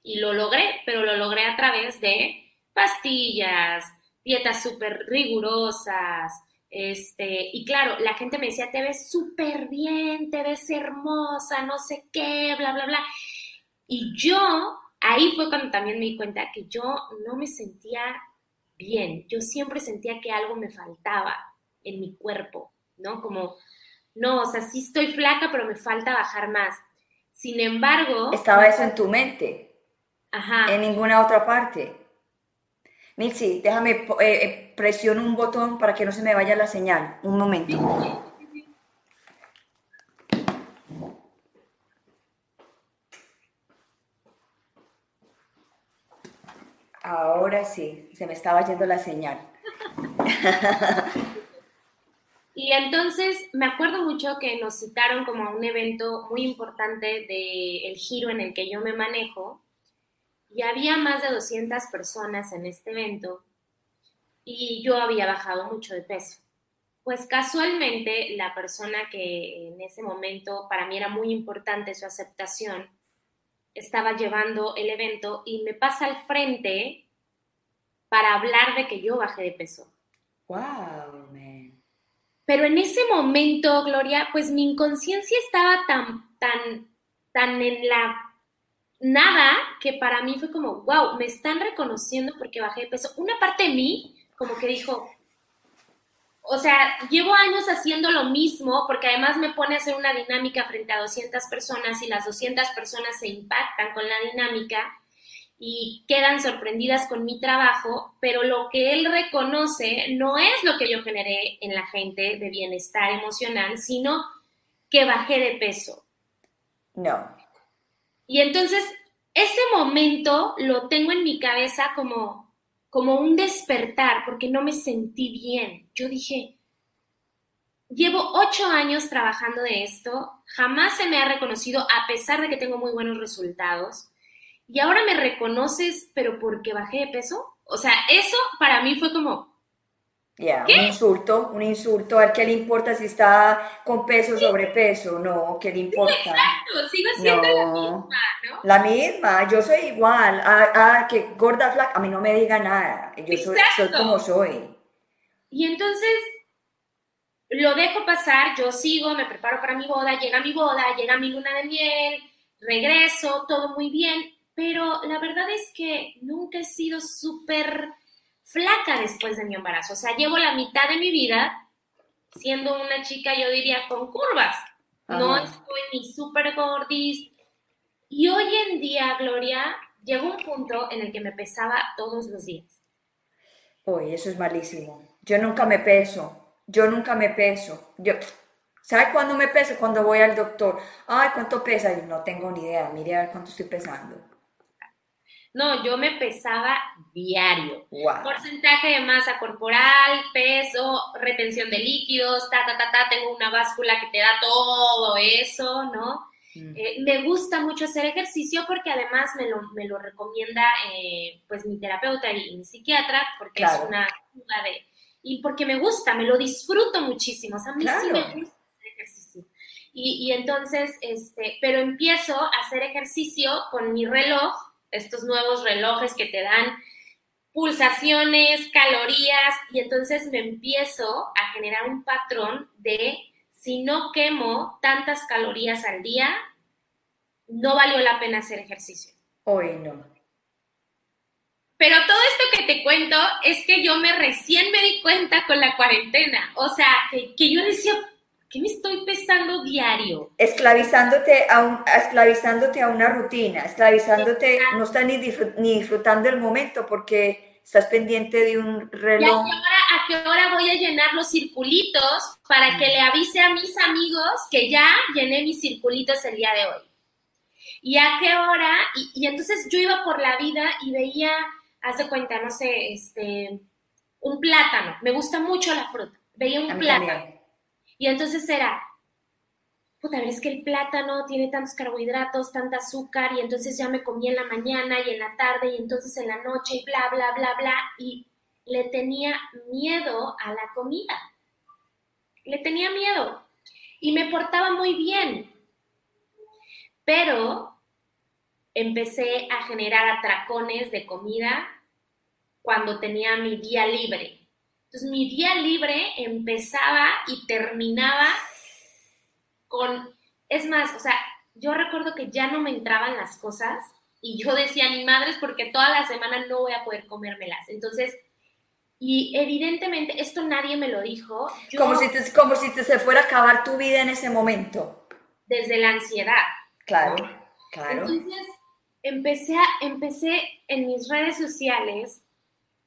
y lo logré, pero lo logré a través de pastillas, dietas súper rigurosas, este, y claro, la gente me decía, te ves súper bien, te ves hermosa, no sé qué, bla, bla, bla. Y yo, ahí fue cuando también me di cuenta que yo no me sentía bien. Yo siempre sentía que algo me faltaba en mi cuerpo, ¿no? Como, no, o sea, sí estoy flaca, pero me falta bajar más. Sin embargo... Estaba eso en tu mente. Ajá. En ninguna otra parte. Mitzi, déjame, eh, eh, presiono un botón para que no se me vaya la señal. Un momento. Ahora sí, se me estaba yendo la señal. <laughs> Y entonces me acuerdo mucho que nos citaron como a un evento muy importante del giro en el que yo me manejo, y había más de 200 personas en este evento y yo había bajado mucho de peso. Pues casualmente la persona que en ese momento para mí era muy importante su aceptación, estaba llevando el evento y me pasa al frente para hablar de que yo bajé de peso. Wow. Pero en ese momento, Gloria, pues mi inconsciencia estaba tan, tan, tan en la nada que para mí fue como, wow, me están reconociendo porque bajé de peso. Una parte de mí como que dijo, o sea, llevo años haciendo lo mismo porque además me pone a hacer una dinámica frente a 200 personas y las 200 personas se impactan con la dinámica y quedan sorprendidas con mi trabajo, pero lo que él reconoce no es lo que yo generé en la gente de bienestar emocional, sino que bajé de peso. No. Y entonces ese momento lo tengo en mi cabeza como, como un despertar, porque no me sentí bien. Yo dije, llevo ocho años trabajando de esto, jamás se me ha reconocido a pesar de que tengo muy buenos resultados. Y ahora me reconoces, pero porque bajé de peso. O sea, eso para mí fue como, ya, un insulto, un insulto. A qué le importa si está con peso, sobrepeso, no, ¿qué le importa? exacto, sigo siendo la misma, ¿no? La misma, yo soy igual. Ah, que gorda, flaca, a mí no me diga nada. Yo soy, soy, como soy. Y entonces lo dejo pasar, yo sigo, me preparo para mi boda, llega mi boda, llega mi luna de miel, regreso, todo muy bien, pero la verdad es que nunca he sido súper flaca después de mi embarazo. O sea, llevo la mitad de mi vida siendo una chica, yo diría, con curvas. No estoy ni súper gordis. Y hoy en día, Gloria, llegó un punto en el que me pesaba todos los días. Uy, eso es malísimo. Yo nunca me peso. Yo nunca me peso. Yo ¿Sabe cuándo me peso? Cuando voy al doctor. Ay, ¿cuánto pesa? Yo no tengo ni idea. Mire a ver cuánto estoy pesando. No, yo me pesaba diario. Porcentaje de masa corporal, peso, retención de líquidos, ta, ta, ta, ta. Tengo una báscula que te da todo eso, ¿no? Mm. Eh, me gusta mucho hacer ejercicio porque además me lo, me lo recomienda eh, pues mi terapeuta y mi psiquiatra porque es una de... Y porque me gusta, me lo disfruto muchísimo. O sea, a mí sí me gusta y, entonces, este, pero empiezo a hacer ejercicio con mi reloj, estos nuevos relojes que te dan pulsaciones, calorías, y entonces me empiezo a generar un patrón de si no quemo tantas calorías al día, no valió la pena hacer ejercicio. Hoy no. Pero todo esto que te cuento es que yo me recién me di cuenta con la cuarentena. O sea, que, que yo decía, ¿Qué me estoy pesando diario? Esclavizándote a, un, esclavizándote a una rutina, esclavizándote, no estás ni, disfrutando el momento porque estás pendiente de un reloj. ¿Y a qué, hora, voy a llenar los circulitos para que le avise a mis amigos que ya llené mis circulitos el día de hoy? ¿Y a qué hora? Y, entonces yo iba por la vida y veía, haz de cuenta, no sé, este, un plátano. Me gusta mucho la fruta. Veía un plátano. Y entonces era, puta, es que el plátano tiene tantos carbohidratos, tanta azúcar, y entonces ya me comí en la mañana y en la tarde, y entonces en la noche, y bla, bla, bla, bla, y le tenía miedo a la comida. Le tenía miedo. Y me portaba muy bien. Pero empecé a generar atracones de comida cuando tenía mi día libre. Entonces mi día libre empezaba y terminaba con, es más, o sea, yo recuerdo que ya no me entraban las cosas y yo decía, ni madres, porque toda la semana no voy a poder comérmelas. Entonces, y evidentemente esto nadie me lo dijo. como, si te, como si te se fuera a acabar tu vida en ese momento. Desde la ansiedad. Claro, claro. Entonces, empecé, a, empecé en mis redes sociales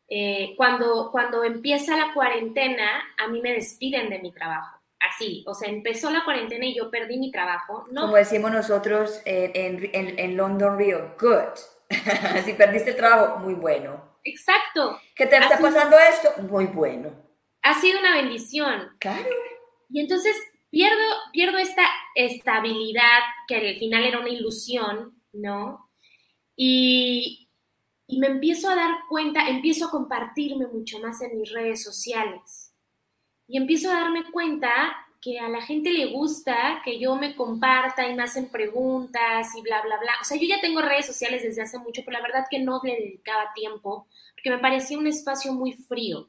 eh, cuando, cuando empieza la cuarentena, a mí me despiden de mi trabajo. Así, o sea, empezó la cuarentena y yo perdí mi trabajo. No. Como decimos nosotros en, en, en London Rio, good. <laughs> si perdiste el trabajo, muy bueno. Exacto. ¿Qué te está pasando esto? Muy bueno. Ha sido una bendición. Claro. Y entonces pierdo, pierdo esta estabilidad que al final era una ilusión, ¿no? Y, y me empiezo a dar cuenta, empiezo a compartirme mucho más en mis redes sociales. Y empiezo a darme cuenta que a la gente le gusta que yo me comparta y me hacen preguntas y bla, bla, bla. O sea, yo ya tengo redes sociales desde hace mucho, pero la verdad que no le dedicaba tiempo porque me parecía un espacio muy frío.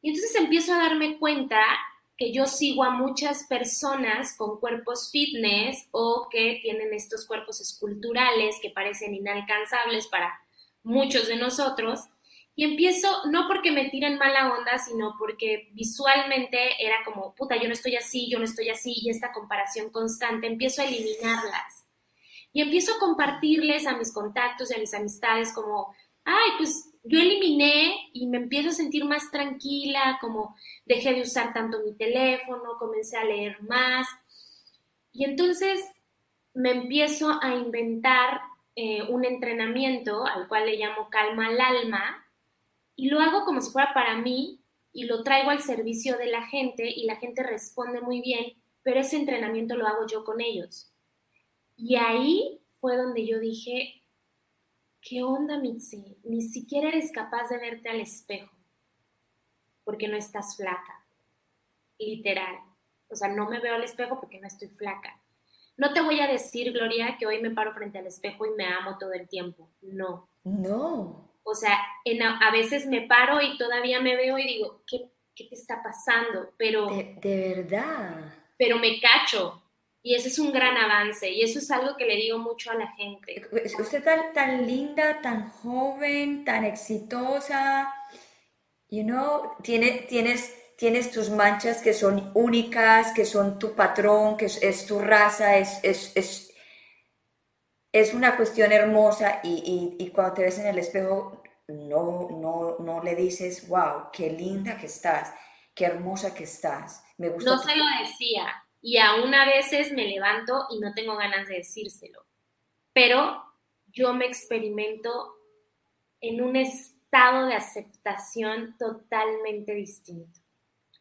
Y entonces empiezo a darme cuenta que yo sigo a muchas personas con cuerpos fitness o que tienen estos cuerpos esculturales que parecen inalcanzables para muchos de nosotros, y empiezo, no porque me tiren mala onda, sino porque visualmente era como, puta, yo no estoy así, yo no estoy así, y esta comparación constante, empiezo a eliminarlas. Y empiezo a compartirles a mis contactos y a mis amistades como, ay, pues yo eliminé y me empiezo a sentir más tranquila, como dejé de usar tanto mi teléfono, comencé a leer más. Y entonces me empiezo a inventar eh, un entrenamiento al cual le llamo calma al alma y lo hago como si fuera para mí y lo traigo al servicio de la gente y la gente responde muy bien, pero ese entrenamiento lo hago yo con ellos. Y ahí fue donde yo dije, ¿qué onda, Mitzi? Ni siquiera eres capaz de verte al espejo porque no estás flaca, literal. O sea, no me veo al espejo porque no estoy flaca. No te voy a decir, Gloria, que hoy me paro frente al espejo y me amo todo el tiempo. No. No. O sea, a, veces me paro y todavía me veo y digo, ¿qué, te está pasando? Pero... De, verdad. Pero me cacho. Y ese es un gran avance. Y eso es algo que le digo mucho a la gente. Usted tan, tan linda, tan joven, tan exitosa. You know, tiene, tienes tienes tus manchas que son únicas, que son tu patrón, que es, tu raza, es, es, es, una cuestión hermosa y, cuando te ves en el espejo no, no, no le dices, wow, qué linda que estás, qué hermosa que estás. Me gusta no se lo decía. y aún a veces me levanto y no tengo ganas de decírselo. Pero yo me experimento en un estado de aceptación totalmente distinto.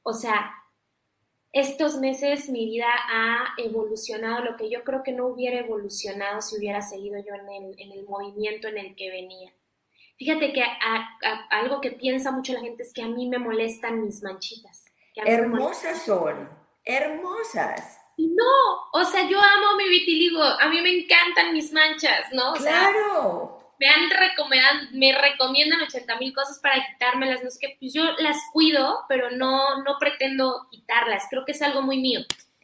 O sea, estos meses mi vida ha evolucionado, lo que yo creo que no hubiera evolucionado si hubiera seguido yo en el, movimiento en el que venía. Fíjate que algo que piensa mucho la gente es que a mí me molestan mis manchitas. Hermosas son, hermosas. No, o sea, yo amo mi vitiligo, a mí me encantan mis manchas, ¿no? claro me han recomendado, me recomiendan 80 mil cosas para quitármelas, no sé qué, pues yo las cuido, pero no, no pretendo quitarlas, creo que es algo muy mío.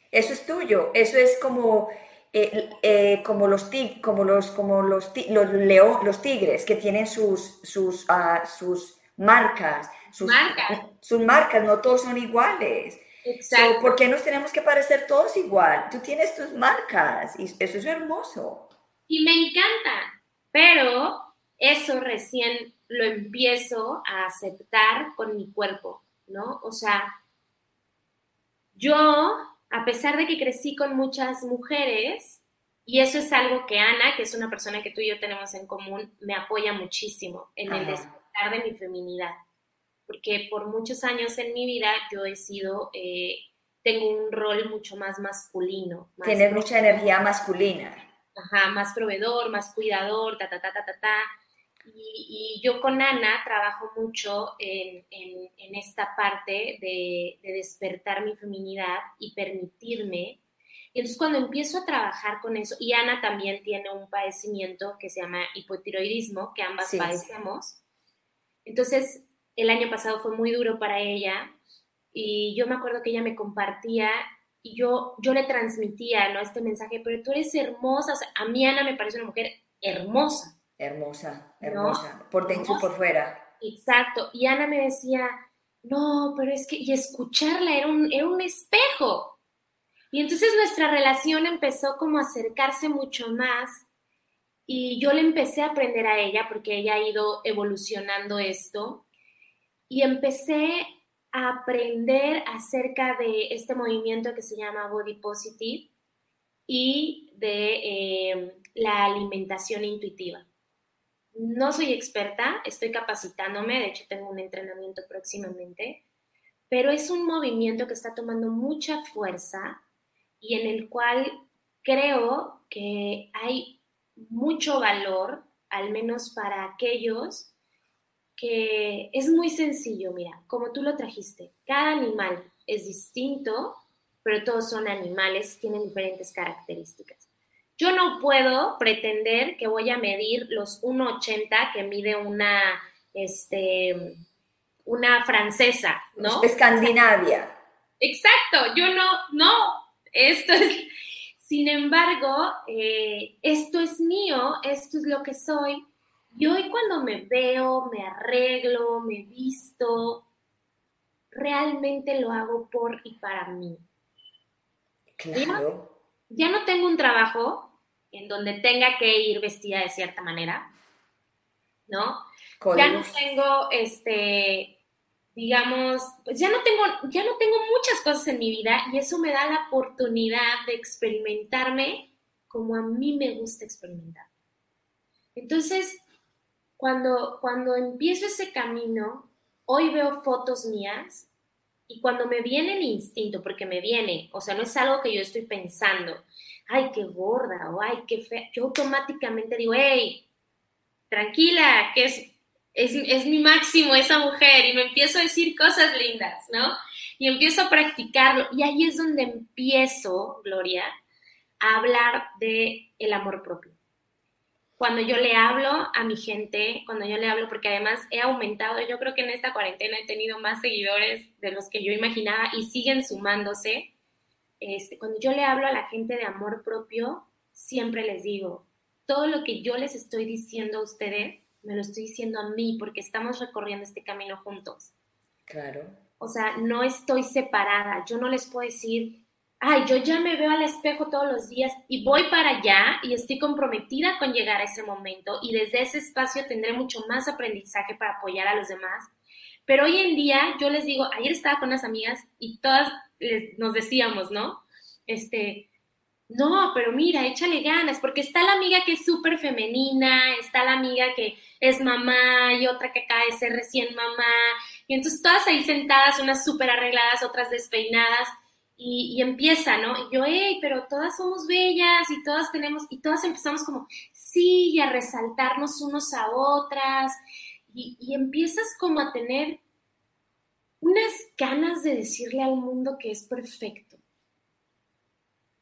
Eso es tuyo, eso es como, eh, eh, como los tig, como los, como los, los, los tigres que tienen sus, sus, uh, sus marcas, sus marcas. sus marcas, no todos son iguales. Exacto. ¿Por qué nos tenemos que parecer todos igual? Tú tienes tus marcas y eso es hermoso. Y me encanta. Pero eso recién lo empiezo a aceptar con mi cuerpo, ¿no? O sea, yo, a pesar de que crecí con muchas mujeres, y eso es algo que Ana, que es una persona que tú y yo tenemos en común, me apoya muchísimo en el despertar de mi feminidad. Porque por muchos años en mi vida yo he sido, eh, tengo un rol mucho más masculino. Tienes mucha energía masculina Ajá, más proveedor, más cuidador, ta, ta, ta, ta, ta, ta. Y, yo con Ana trabajo mucho en, esta parte de, despertar mi feminidad y permitirme. Y entonces cuando empiezo a trabajar con eso, y Ana también tiene un padecimiento que se llama hipotiroidismo, que ambas padecemos. Entonces, el año pasado fue muy duro para ella y yo me acuerdo que ella me compartía y yo, yo le transmitía, ¿no? Este mensaje, pero tú eres hermosa, a mí Ana me parece una mujer hermosa. Hermosa, hermosa, por dentro y por fuera. Exacto, y Ana me decía, no, pero es que, y escucharla era un, era un espejo. Y entonces nuestra relación empezó como a acercarse mucho más y yo le empecé a aprender a ella porque ella ha ido evolucionando esto y empecé aprender acerca de este movimiento que se llama Body Positive y de eh, la alimentación intuitiva. No soy experta, estoy capacitándome, de hecho tengo un entrenamiento próximamente, pero es un movimiento que está tomando mucha fuerza y en el cual creo que hay mucho valor, al menos para aquellos que es muy sencillo, mira, como tú lo trajiste, cada animal es distinto, pero todos son animales, tienen diferentes características. Yo no puedo pretender que voy a medir los 1,80 que mide una, este, una francesa, ¿no? Escandinavia. Exacto, yo no, no, esto es, sin embargo, eh, esto es mío, esto es lo que soy, y hoy cuando me veo, me arreglo, me visto, realmente lo hago por y para mí. Claro. Ya, no tengo un trabajo en donde tenga que ir vestida de cierta manera, ¿no? Ya no tengo, este, digamos, pues ya no tengo, ya no tengo muchas cosas en mi vida y eso me da la oportunidad de experimentarme como a mí me gusta experimentar. Entonces, cuando, cuando empiezo ese camino, hoy veo fotos mías y cuando me viene el instinto, porque me viene, o sea, no es algo que yo estoy pensando, ay, qué gorda, o ay, qué fea, yo automáticamente digo, hey, tranquila, que es, es, es mi máximo esa mujer, y me empiezo a decir cosas lindas, ¿no? Y empiezo a practicarlo, y ahí es donde empiezo, Gloria, a hablar de el amor propio cuando yo le hablo a mi gente, cuando yo le hablo, porque además he aumentado, yo creo que en esta cuarentena he tenido más seguidores de los que yo imaginaba y siguen sumándose. Este, cuando yo le hablo a la gente de amor propio, siempre les digo, todo lo que yo les estoy diciendo a ustedes, me lo estoy diciendo a mí porque estamos recorriendo este camino juntos. Claro. O sea, no estoy separada. Yo no les puedo decir, ay, yo ya me veo al espejo todos los días y voy para allá y estoy comprometida con llegar a ese momento y desde ese espacio tendré mucho más aprendizaje para apoyar a los demás. Pero hoy en día yo les digo, ayer estaba con unas amigas y todas nos decíamos, ¿no? este, no, pero mira, échale ganas, porque está la amiga que es súper femenina, está la amiga que es mamá y otra que acaba de ser recién mamá, y entonces todas ahí sentadas, unas súper arregladas, otras despeinadas, y, empieza, ¿no? Y yo, hey, pero todas somos bellas y todas tenemos, y todas empezamos como, sí, y a resaltarnos unos a otras, y, y empiezas como a tener unas ganas de decirle al mundo que es perfecto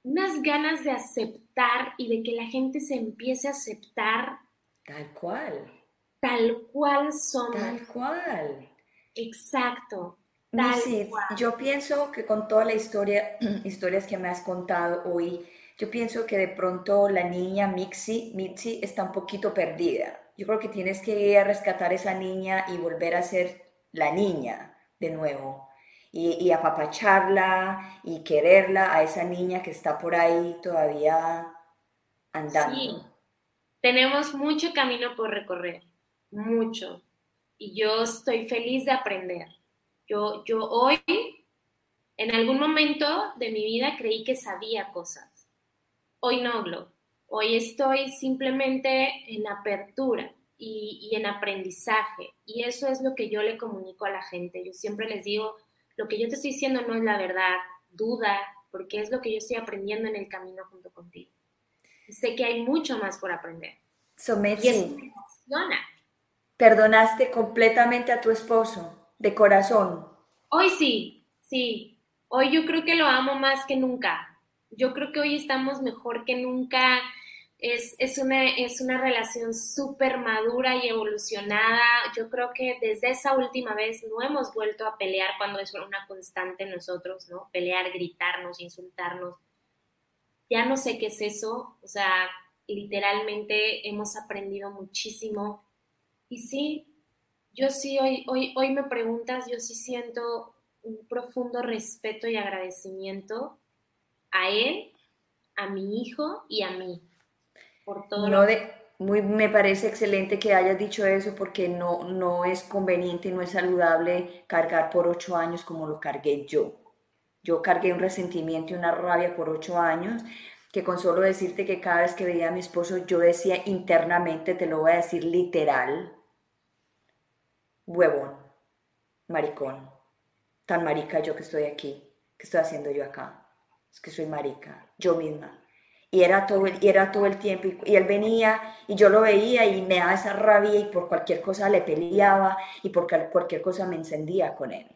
unas ganas de aceptar y de que la gente se empiece a aceptar. Tal cual. Tal cual somos. Tal cual. Exacto. Tal yo pienso que con toda la historia, <clears throat> historias que me has contado hoy, yo pienso que de pronto la niña Mixi, Mitzi está un poquito perdida. Yo creo que tienes que ir a rescatar a esa niña y volver a ser la niña de nuevo y, apapacharla y quererla a esa niña que está por ahí todavía andando. Sí, tenemos mucho camino por recorrer, mucho. Y yo estoy feliz de aprender. Yo, yo hoy, en algún momento de mi vida, creí que sabía cosas. Hoy no, Glo. Hoy estoy simplemente en apertura y, y en aprendizaje. Y eso es lo que yo le comunico a la gente. Yo siempre les digo, lo que yo te estoy diciendo no es la verdad, duda, porque es lo que yo estoy aprendiendo en el camino junto contigo. Y sé que hay mucho más por aprender. Somet, y ¿Perdonaste completamente a tu esposo, de corazón? Hoy sí, sí. Hoy yo creo que lo amo más que nunca. Yo creo que hoy estamos mejor que nunca es, una, es una relación súper madura y evolucionada. Yo creo que desde esa última vez no hemos vuelto a pelear cuando es una constante nosotros, ¿no? Pelear, gritarnos, insultarnos. Ya no sé qué es eso, o sea, literalmente hemos aprendido muchísimo. Y sí, yo sí, hoy, hoy, hoy me preguntas, yo sí siento un profundo respeto y agradecimiento a él, a mi hijo y a mí no de, muy, me parece excelente que hayas dicho eso porque no, no es conveniente, no es saludable cargar por ocho años como lo cargué yo. Yo cargué un resentimiento y una rabia por ocho años que con solo decirte que cada vez que veía a mi esposo yo decía internamente, te lo voy a decir literal, huevón, maricón, tan marica yo que estoy aquí, que estoy haciendo yo acá, es que soy marica, yo misma. Y era todo el, era todo el tiempo. Y, él venía y yo lo veía y me daba esa rabia y por cualquier cosa le peleaba y por cualquier cosa me encendía con él.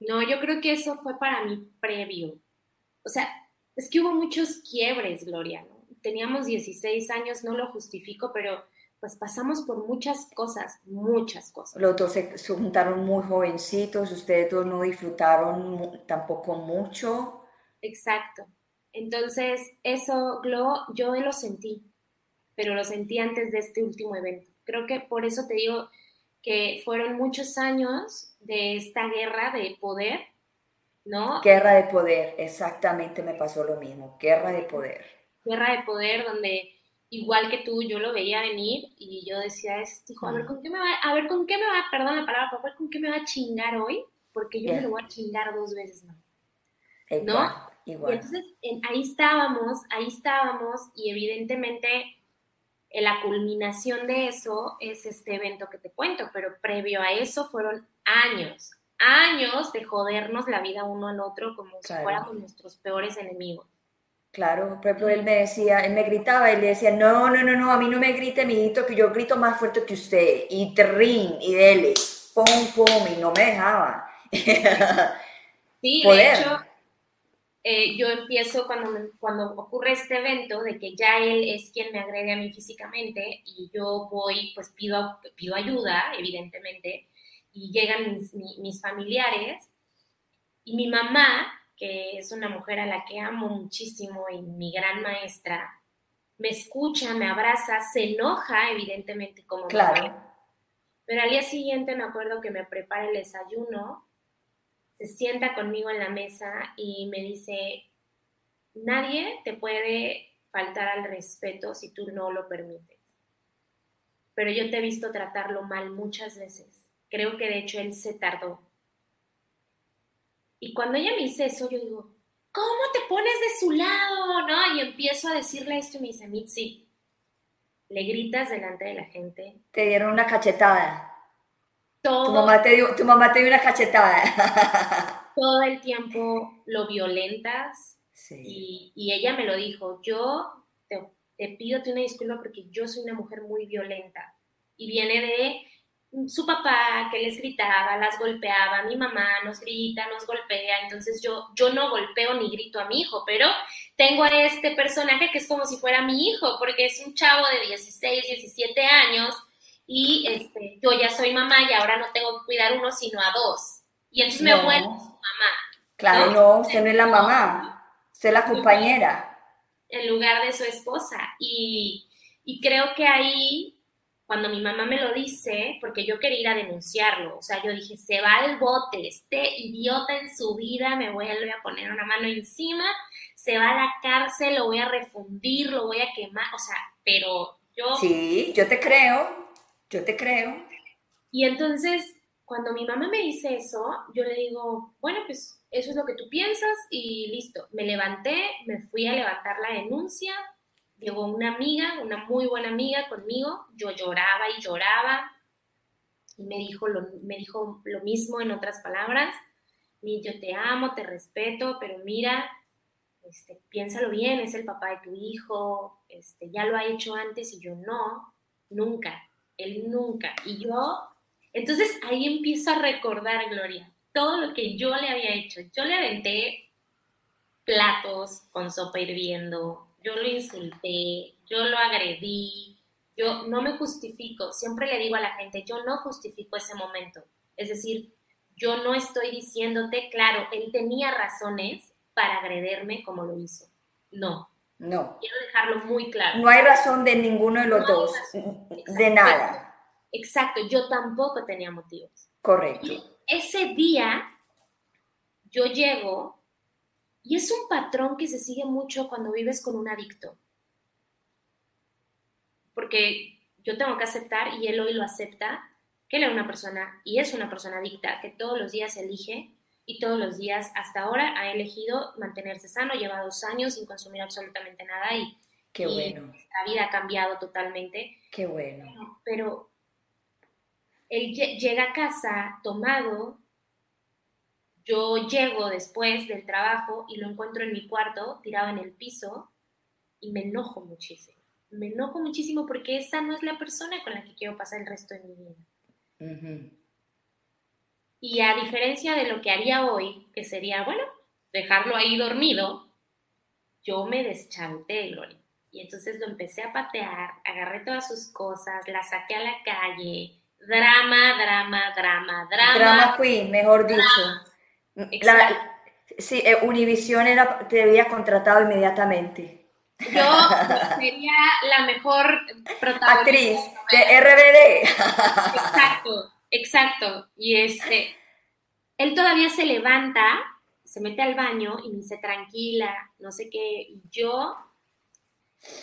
No, yo creo que eso fue para mí previo. O sea, es que hubo muchos quiebres, Gloria. Teníamos 16 años, no lo justifico, pero pues pasamos por muchas cosas, muchas cosas. Los dos se, juntaron muy jovencitos, ustedes dos no disfrutaron tampoco mucho. Exacto. Entonces, eso, Glo, yo lo sentí, pero lo sentí antes de este último evento. Creo que por eso te digo que fueron muchos años de esta guerra de poder, ¿no? Guerra de poder, exactamente me pasó lo mismo, guerra de poder. Guerra de poder donde igual que tú, yo lo veía venir y yo decía, hijo, a ver con qué me va, a ver con qué me va, perdón la palabra, ver con qué me va a chingar hoy, porque yo me lo voy a chingar dos veces más. ¿No? Y entonces ahí estábamos, ahí estábamos y evidentemente la culminación de eso es este evento que te cuento, pero previo a eso fueron años, años de jodernos la vida uno al otro como si fuéramos nuestros peores enemigos. Claro, por ejemplo, él me decía, él me gritaba y le decía, no, no, no, no, a mí no me grite, mijito, que yo grito más fuerte que usted, y terrín, y dele, pum, pum, y no me dejaba. <laughs> Sí, de hecho, eh, yo empiezo cuando, cuando ocurre este evento de que ya él es quien me agrede a mí físicamente y yo voy, pues pido, pido ayuda, evidentemente, y llegan mis, mis familiares y mi mamá, que es una mujer a la que amo muchísimo y mi gran maestra, me escucha, me abraza, se enoja, evidentemente, como claro. Pero al día siguiente me acuerdo que me prepara el desayuno se sienta conmigo en la mesa y me dice, nadie te puede faltar al respeto si tú no lo permites. Pero yo te he visto tratarlo mal muchas veces. Creo que de hecho él se tardó. Y cuando ella me dice eso, yo digo, ¿cómo te pones de su lado? ¿No? Y empiezo a decirle esto y me dice, Mitzi, le gritas delante de la gente. Te dieron una cachetada. Todo, Tu mamá te dio, tu mamá te dio una cachetada. <laughs> todo el tiempo lo violentas Sí. y, y ella me lo dijo, yo te, te pido una disculpa porque yo soy una mujer muy violenta y viene de su papá que les gritaba, las golpeaba, mi mamá nos grita, nos golpea, entonces yo, yo no golpeo ni grito a mi hijo, pero tengo a este personaje que es como si fuera mi hijo, porque es un chavo de 16, 17 años y este, yo ya soy mamá y ahora no tengo que cuidar uno sino a dos. Y entonces me vuelvo su mamá. Claro, no, usted no es la mamá, usted es la compañera. en lugar de su esposa. Y, y creo que ahí, cuando mi mamá me lo dice, porque yo quería ir a denunciarlo, o sea, yo dije, se va al bote, este idiota en su vida me vuelve a poner una mano encima, se va a la cárcel, lo voy a refundir, lo voy a quemar, o sea, pero yo... Sí, yo te creo, yo te creo. Y entonces, cuando mi mamá me dice eso, yo le digo, bueno, pues eso es lo que tú piensas y listo. Me levanté, me fui a levantar la denuncia, llegó una amiga, una muy buena amiga conmigo, yo lloraba y lloraba y me dijo lo, me dijo lo mismo en otras palabras, "Mi, yo te amo, te respeto, pero mira, este, piénsalo bien, es el papá de tu hijo, este, ya lo ha hecho antes y yo no, nunca, él nunca. Y yo, entonces ahí empiezo a recordar, Gloria, todo lo que yo le había hecho. Yo le aventé platos con sopa hirviendo, yo lo insulté, yo lo agredí, yo no me justifico, siempre le digo a la gente, yo no justifico ese momento. Es decir, yo no estoy diciéndote, claro, él tenía razones para agredirme como lo hizo. No, No, quiero dejarlo muy claro. no hay razón de ninguno de los No dos, de nada. Exacto, yo tampoco tenía motivos. Correcto. Ese día yo llego y es un patrón que se sigue mucho cuando vives con un adicto. Porque yo tengo que aceptar, y él hoy lo acepta, que él es una persona, y es una persona adicta, que todos los días elige y todos los días hasta ahora ha elegido mantenerse sano, lleva dos años sin consumir absolutamente nada y, Qué y bueno, la vida ha cambiado totalmente. qué bueno. Pero él lle- llega a casa tomado, yo llego después del trabajo y lo encuentro en mi cuarto, tirado en el piso, y me enojo muchísimo. Me enojo muchísimo porque esa no es la persona con la que quiero pasar el resto de mi vida. Y a diferencia de lo que haría hoy, que sería, bueno, dejarlo ahí dormido, yo me deschanté, Gloria. Y entonces lo empecé a patear, agarré todas sus cosas, la saqué a la calle, drama, drama, drama, drama. Drama Queen, mejor dicho. La- sí, eh, Univision era, te había contratado inmediatamente. Yo sería la mejor protagonista. Actriz de RBD. Exacto, exacto. Y este, él todavía se levanta, se mete al baño y me dice, tranquila, no sé qué. Y yo,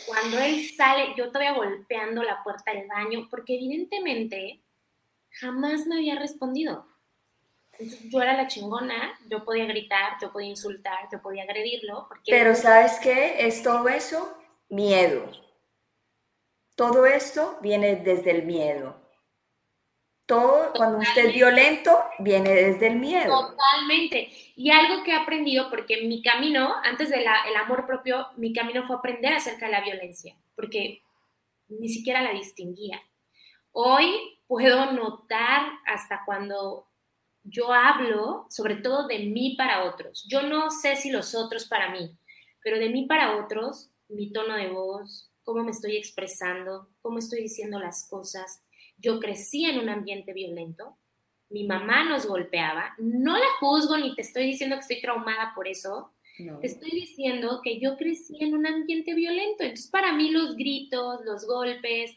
cuando él sale, yo todavía golpeando la puerta del baño, porque evidentemente jamás me había respondido. Entonces, yo era la chingona, yo podía gritar, yo podía insultar, yo podía agredirlo, porque Pero ¿sabes qué es todo eso? Miedo. Todo esto viene desde el miedo. Todo, cuando usted es violento, viene desde el miedo. Totalmente. Y algo que he aprendido, porque mi camino, antes del amor propio, mi camino fue aprender acerca de la violencia, porque ni siquiera la distinguía. Hoy puedo notar hasta cuando yo hablo, sobre todo de mí para otros. Yo no sé si los otros para mí, pero de mí para otros, mi tono de voz, cómo me estoy expresando, cómo estoy diciendo las cosas. Yo crecí en un ambiente violento, mi mamá nos golpeaba, no la juzgo ni te estoy diciendo que estoy traumada por eso, No. te estoy diciendo que yo crecí en un ambiente violento, entonces para mí los gritos, los golpes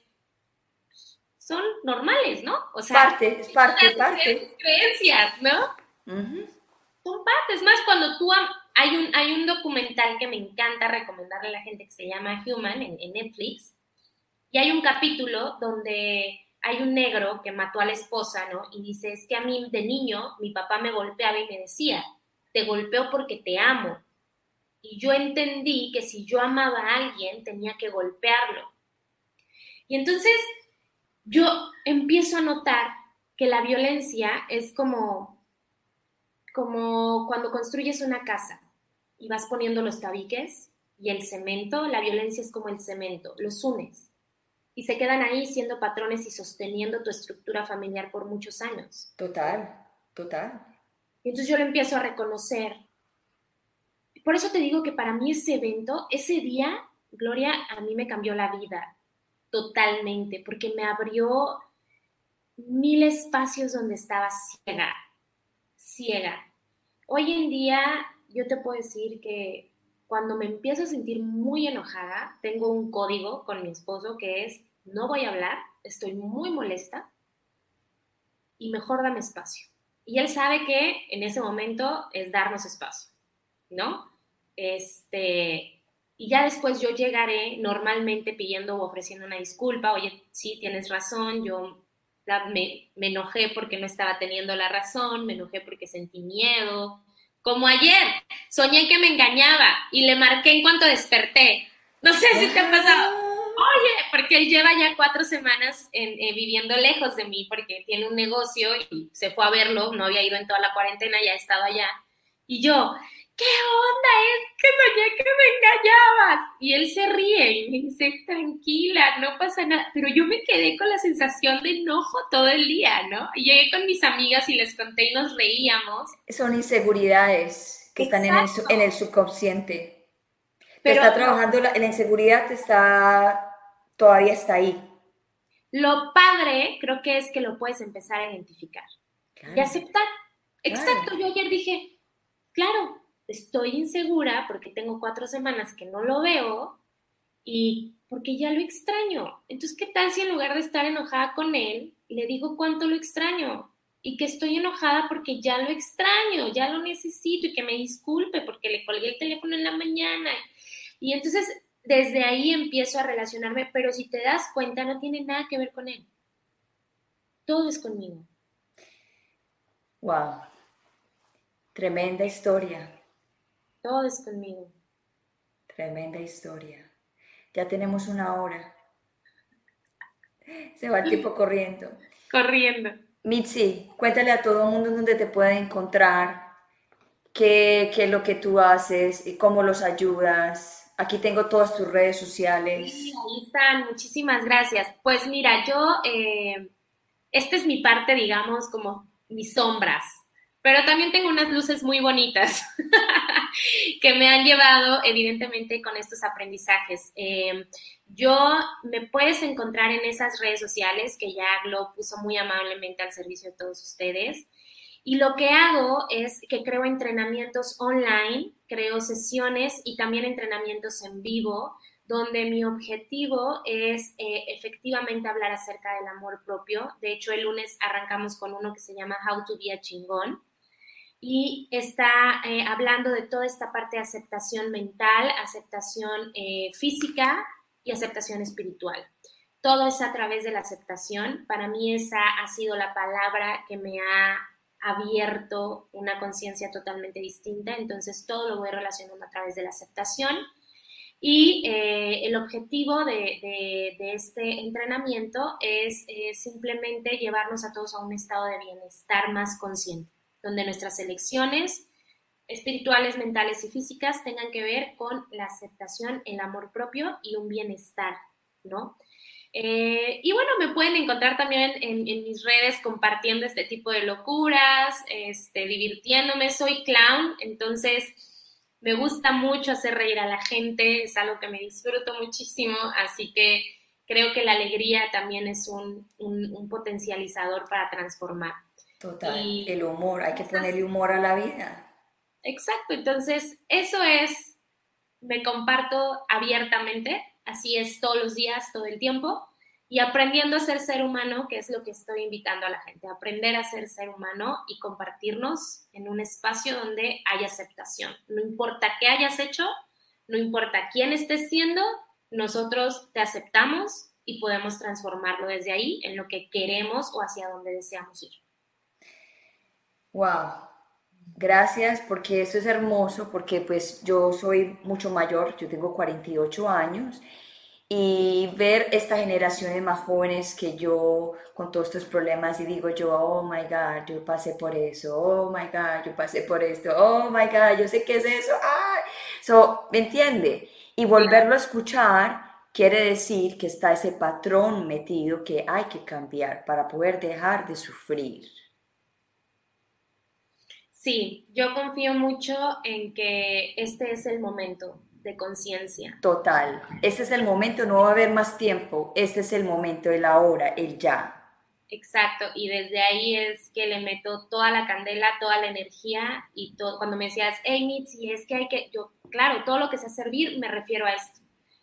son normales, ¿no? O sea, Parte, es parte, parte. creencias, ¿no? Ujú. Son partes, más cuando tú hay un, hay un documental que me encanta recomendarle a la gente que se llama Human en, en Netflix, y hay un capítulo donde hay un negro que mató a la esposa, ¿no? Y dice, es que a mí de niño mi papá me golpeaba y me decía, te golpeo porque te amo. Y yo entendí que si yo amaba a alguien tenía que golpearlo. Y entonces yo empiezo a notar que la violencia es como, como cuando construyes una casa y vas poniendo los tabiques y el cemento, la violencia es como el cemento, los unes y se quedan ahí siendo patrones y sosteniendo tu estructura familiar por muchos años. Total, total. Y entonces yo lo empiezo a reconocer. Por eso te digo que para mí ese evento, ese día, Gloria, a mí me cambió la vida totalmente, porque me abrió mil espacios donde estaba ciega, ciega. Hoy en día yo te puedo decir que cuando me empiezo a sentir muy enojada, tengo un código con mi esposo que es, no voy a hablar, estoy muy molesta y mejor dame espacio. Y él sabe que en ese momento es darnos espacio, ¿no? Este, y ya después yo llegaré normalmente pidiendo o ofreciendo una disculpa, oye, sí, tienes razón, yo me, me enojé porque no estaba teniendo la razón, me enojé porque sentí miedo, como ayer, soñé que me engañaba y le marqué en cuanto desperté. No sé si te ha pasado. Oye, porque él lleva ya cuatro semanas eh, viviendo lejos de mí porque tiene un negocio y se fue a verlo, no había ido en toda la cuarentena, ya estaba allá. Y yo, ¿qué onda es que soñé que me engañabas? Y él se ríe y me dice, tranquila, no pasa nada. Pero yo me quedé con la sensación de enojo todo el día, ¿no? Y llegué con mis amigas y les conté y nos reíamos. Son inseguridades que están en el, en el, subconsciente. Pero está trabajando, la, la inseguridad está, todavía está ahí. Lo padre creo que es que lo puedes empezar a identificar y aceptar. Exacto, yo ayer dije, claro, estoy insegura porque tengo cuatro semanas que no lo veo y porque ya lo extraño. Entonces, ¿qué tal si en lugar de estar enojada con él, le digo cuánto lo extraño? Y que estoy enojada porque ya lo extraño, ya lo necesito y que me disculpe porque le colgué el teléfono en la mañana. Y entonces, desde ahí empiezo a relacionarme, pero si te das cuenta, no tiene nada que ver con él. Todo es conmigo. Wow. Tremenda historia. Todo es conmigo. Tremenda historia. Ya tenemos una hora. Se va el tiempo corriendo. <laughs> Corriendo. Mitzi, cuéntale a todo el mundo dónde te pueden encontrar, qué, qué, es lo que tú haces, y cómo los ayudas. Aquí tengo todas tus redes sociales. Sí, ahí están. Muchísimas gracias. Pues mira, yo, eh, esta es mi parte, digamos, como mis sombras, pero también tengo unas luces muy bonitas <laughs> que me han llevado, evidentemente, con estos aprendizajes. Eh, yo me puedes encontrar en esas redes sociales que ya lo puso muy amablemente al servicio de todos ustedes. Y lo que hago es que creo entrenamientos online, creo sesiones y también entrenamientos en vivo, donde mi objetivo es eh, efectivamente hablar acerca del amor propio. De hecho, el lunes arrancamos con uno que se llama How to be a chingón y está eh, hablando de toda esta parte de aceptación mental, aceptación eh, física y aceptación espiritual. Todo es a través de la aceptación. Para mí esa ha sido la palabra que me ha abierto una conciencia totalmente distinta, entonces todo lo voy relacionando a través de la aceptación. Y eh, el objetivo de, de, este entrenamiento es simplemente llevarnos a todos a un estado de bienestar más consciente donde nuestras elecciones espirituales, mentales y físicas tengan que ver con la aceptación, el amor propio y un bienestar, ¿no? Eh, y bueno, me pueden encontrar también en, mis redes compartiendo este tipo de locuras, este, divirtiéndome. Soy clown, entonces me gusta mucho hacer reír a la gente, es algo que me disfruto muchísimo, así que creo que la alegría también es un, un potencializador para transformar. Total, el humor, hay que ponerle humor a la vida. Exacto, entonces eso es, me comparto abiertamente, así es todos los días, todo el tiempo, y aprendiendo a ser ser humano, que es lo que estoy invitando a la gente, aprender a ser ser humano y compartirnos en un espacio donde hay aceptación. No importa qué hayas hecho, no importa quién estés siendo, nosotros te aceptamos y podemos transformarlo desde ahí en lo que queremos o hacia donde deseamos ir. Wow. Gracias, porque eso es hermoso, porque pues yo soy mucho mayor, yo tengo 48 años y ver esta generaciones más jóvenes que yo con todos estos problemas y digo yo, oh my God, yo pasé por eso, oh my God, yo pasé por esto, oh my God, yo sé qué es eso, ah, so, ¿me entiende? Y volverlo a escuchar quiere decir que está ese patrón metido que hay que cambiar para poder dejar de sufrir. Sí, yo confío mucho en que este es el momento, de conciencia. Total. Este es el momento, no va a haber más tiempo. Este es el momento, el ahora, el ya. Exacto, y desde ahí es que le meto toda la candela, toda la energía y todo. Cuando me decías, hey, si es que hay que, yo, claro, todo lo que sea servir, me refiero a esto.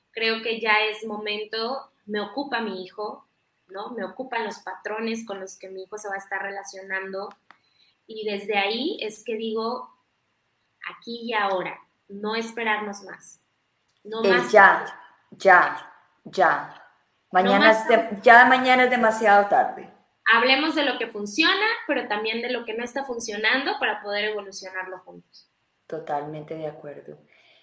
Creo que ya es momento, me ocupa mi hijo, ¿no? Me ocupan los patrones con los que mi hijo se va a estar relacionando. Y desde ahí es que digo, aquí y ahora, no esperarnos más. No más ya, ya, ya. Mañana ya mañana es demasiado tarde. Hablemos de lo que funciona, pero también de lo que no está funcionando para poder evolucionarlo juntos. Totalmente de acuerdo.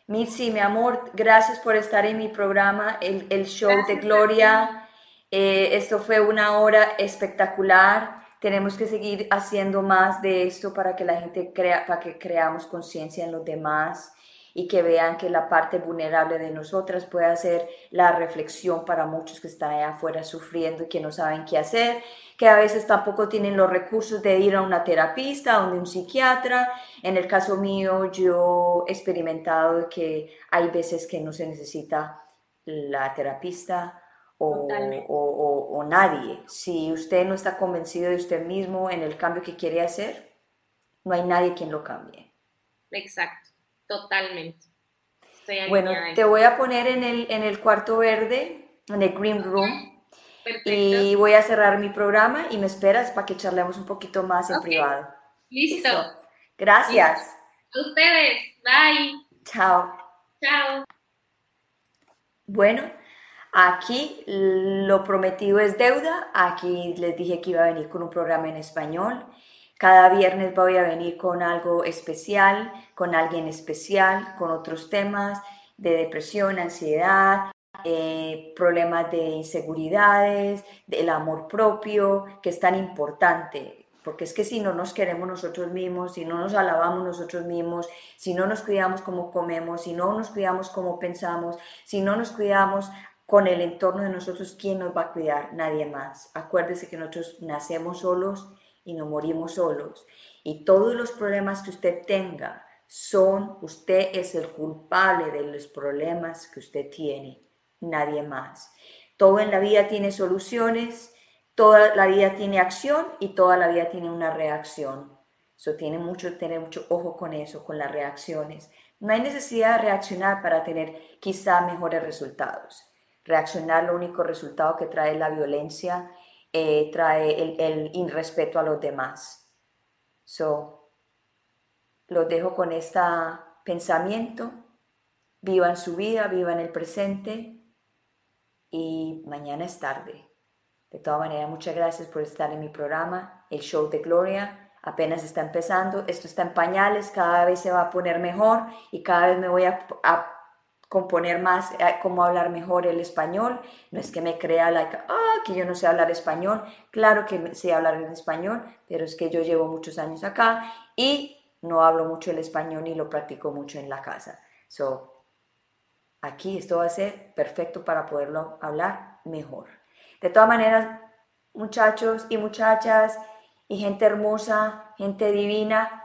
Mitzi, mi amor, gracias por estar en mi programa, el, el show de Gloria. Eh, esto fue una hora espectacular. Tenemos que seguir haciendo más de esto para que la gente crea, para que creamos conciencia en los demás y que vean que la parte vulnerable de nosotras puede ser la reflexión para muchos que están allá afuera sufriendo y que no saben qué hacer, que a veces tampoco tienen los recursos de ir a una terapista, o de un psiquiatra. En el caso mío, yo he experimentado que hay veces que no se necesita la terapista o, o, o, nadie. Si usted no está convencido de usted mismo en el cambio que quiere hacer, no hay nadie quien lo cambie. Exacto. Totalmente. bueno, te voy a poner en el, en el cuarto verde, en el green room. Y voy a cerrar mi programa y me esperas para que charlemos un poquito más en privado. Listo. Gracias. Ustedes. Bye. Chao. Chao. Bueno, aquí lo prometido es deuda. Aquí les dije que iba a venir con un programa en español. Cada viernes voy a venir con algo especial, con alguien especial, con otros temas de depresión, ansiedad, eh, problemas de inseguridades, del amor propio, que es tan importante. Porque es que si no nos queremos nosotros mismos, si no nos alabamos nosotros mismos, si no nos cuidamos como comemos, si no nos cuidamos como pensamos, si no nos cuidamos con el entorno de nosotros, ¿quién nos va a cuidar? Nadie más. Acuérdese que nosotros nacemos solos y no morimos solos. Y todos los problemas que usted tenga son, usted es el culpable de los problemas que usted tiene, nadie más. Todo en la vida tiene soluciones, toda la vida tiene acción y toda la vida tiene una reacción. Eso tiene mucho, tener mucho ojo con eso, con las reacciones. No hay necesidad de reaccionar para tener quizá mejores resultados. Reaccionar lo único resultado que trae la violencia eh, trae el, irrespeto a los demás. So, los dejo con este pensamiento. Vivan su vida, vivan el presente y mañana es tarde. De todas maneras, muchas gracias por estar en mi programa, el show de Gloria. Apenas está empezando, esto está en pañales, cada vez se va a poner mejor y cada vez me voy a componer más, eh, cómo hablar mejor el español. No es que me crea like, ah, que yo no sé hablar español. Claro que sé hablar en español, pero es que yo llevo muchos años acá y no hablo mucho el español ni lo practico mucho en la casa. So, aquí esto va a ser perfecto para poderlo hablar mejor. De todas maneras, muchachos y muchachas y gente hermosa, gente divina,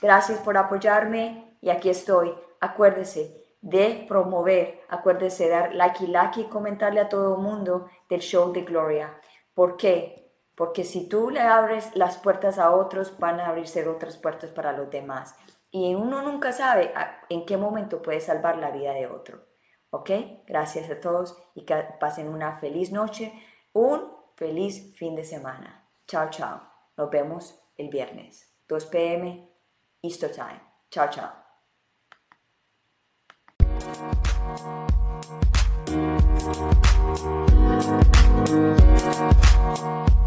gracias por apoyarme y aquí estoy. Acuérdese, de promover, acuérdese dar like y like y comentarle a todo el mundo del show de Gloria. ¿Por qué? Porque si tú le abres las puertas a otros, van a abrirse otras puertas para los demás. Y uno nunca sabe en qué momento puede salvar la vida de otro. ¿Ok? Gracias a todos y que pasen una feliz noche, un feliz fin de semana. Chao, chao. Nos vemos el viernes, 2 p.m. Easter Time. Chao, chao. Thank you.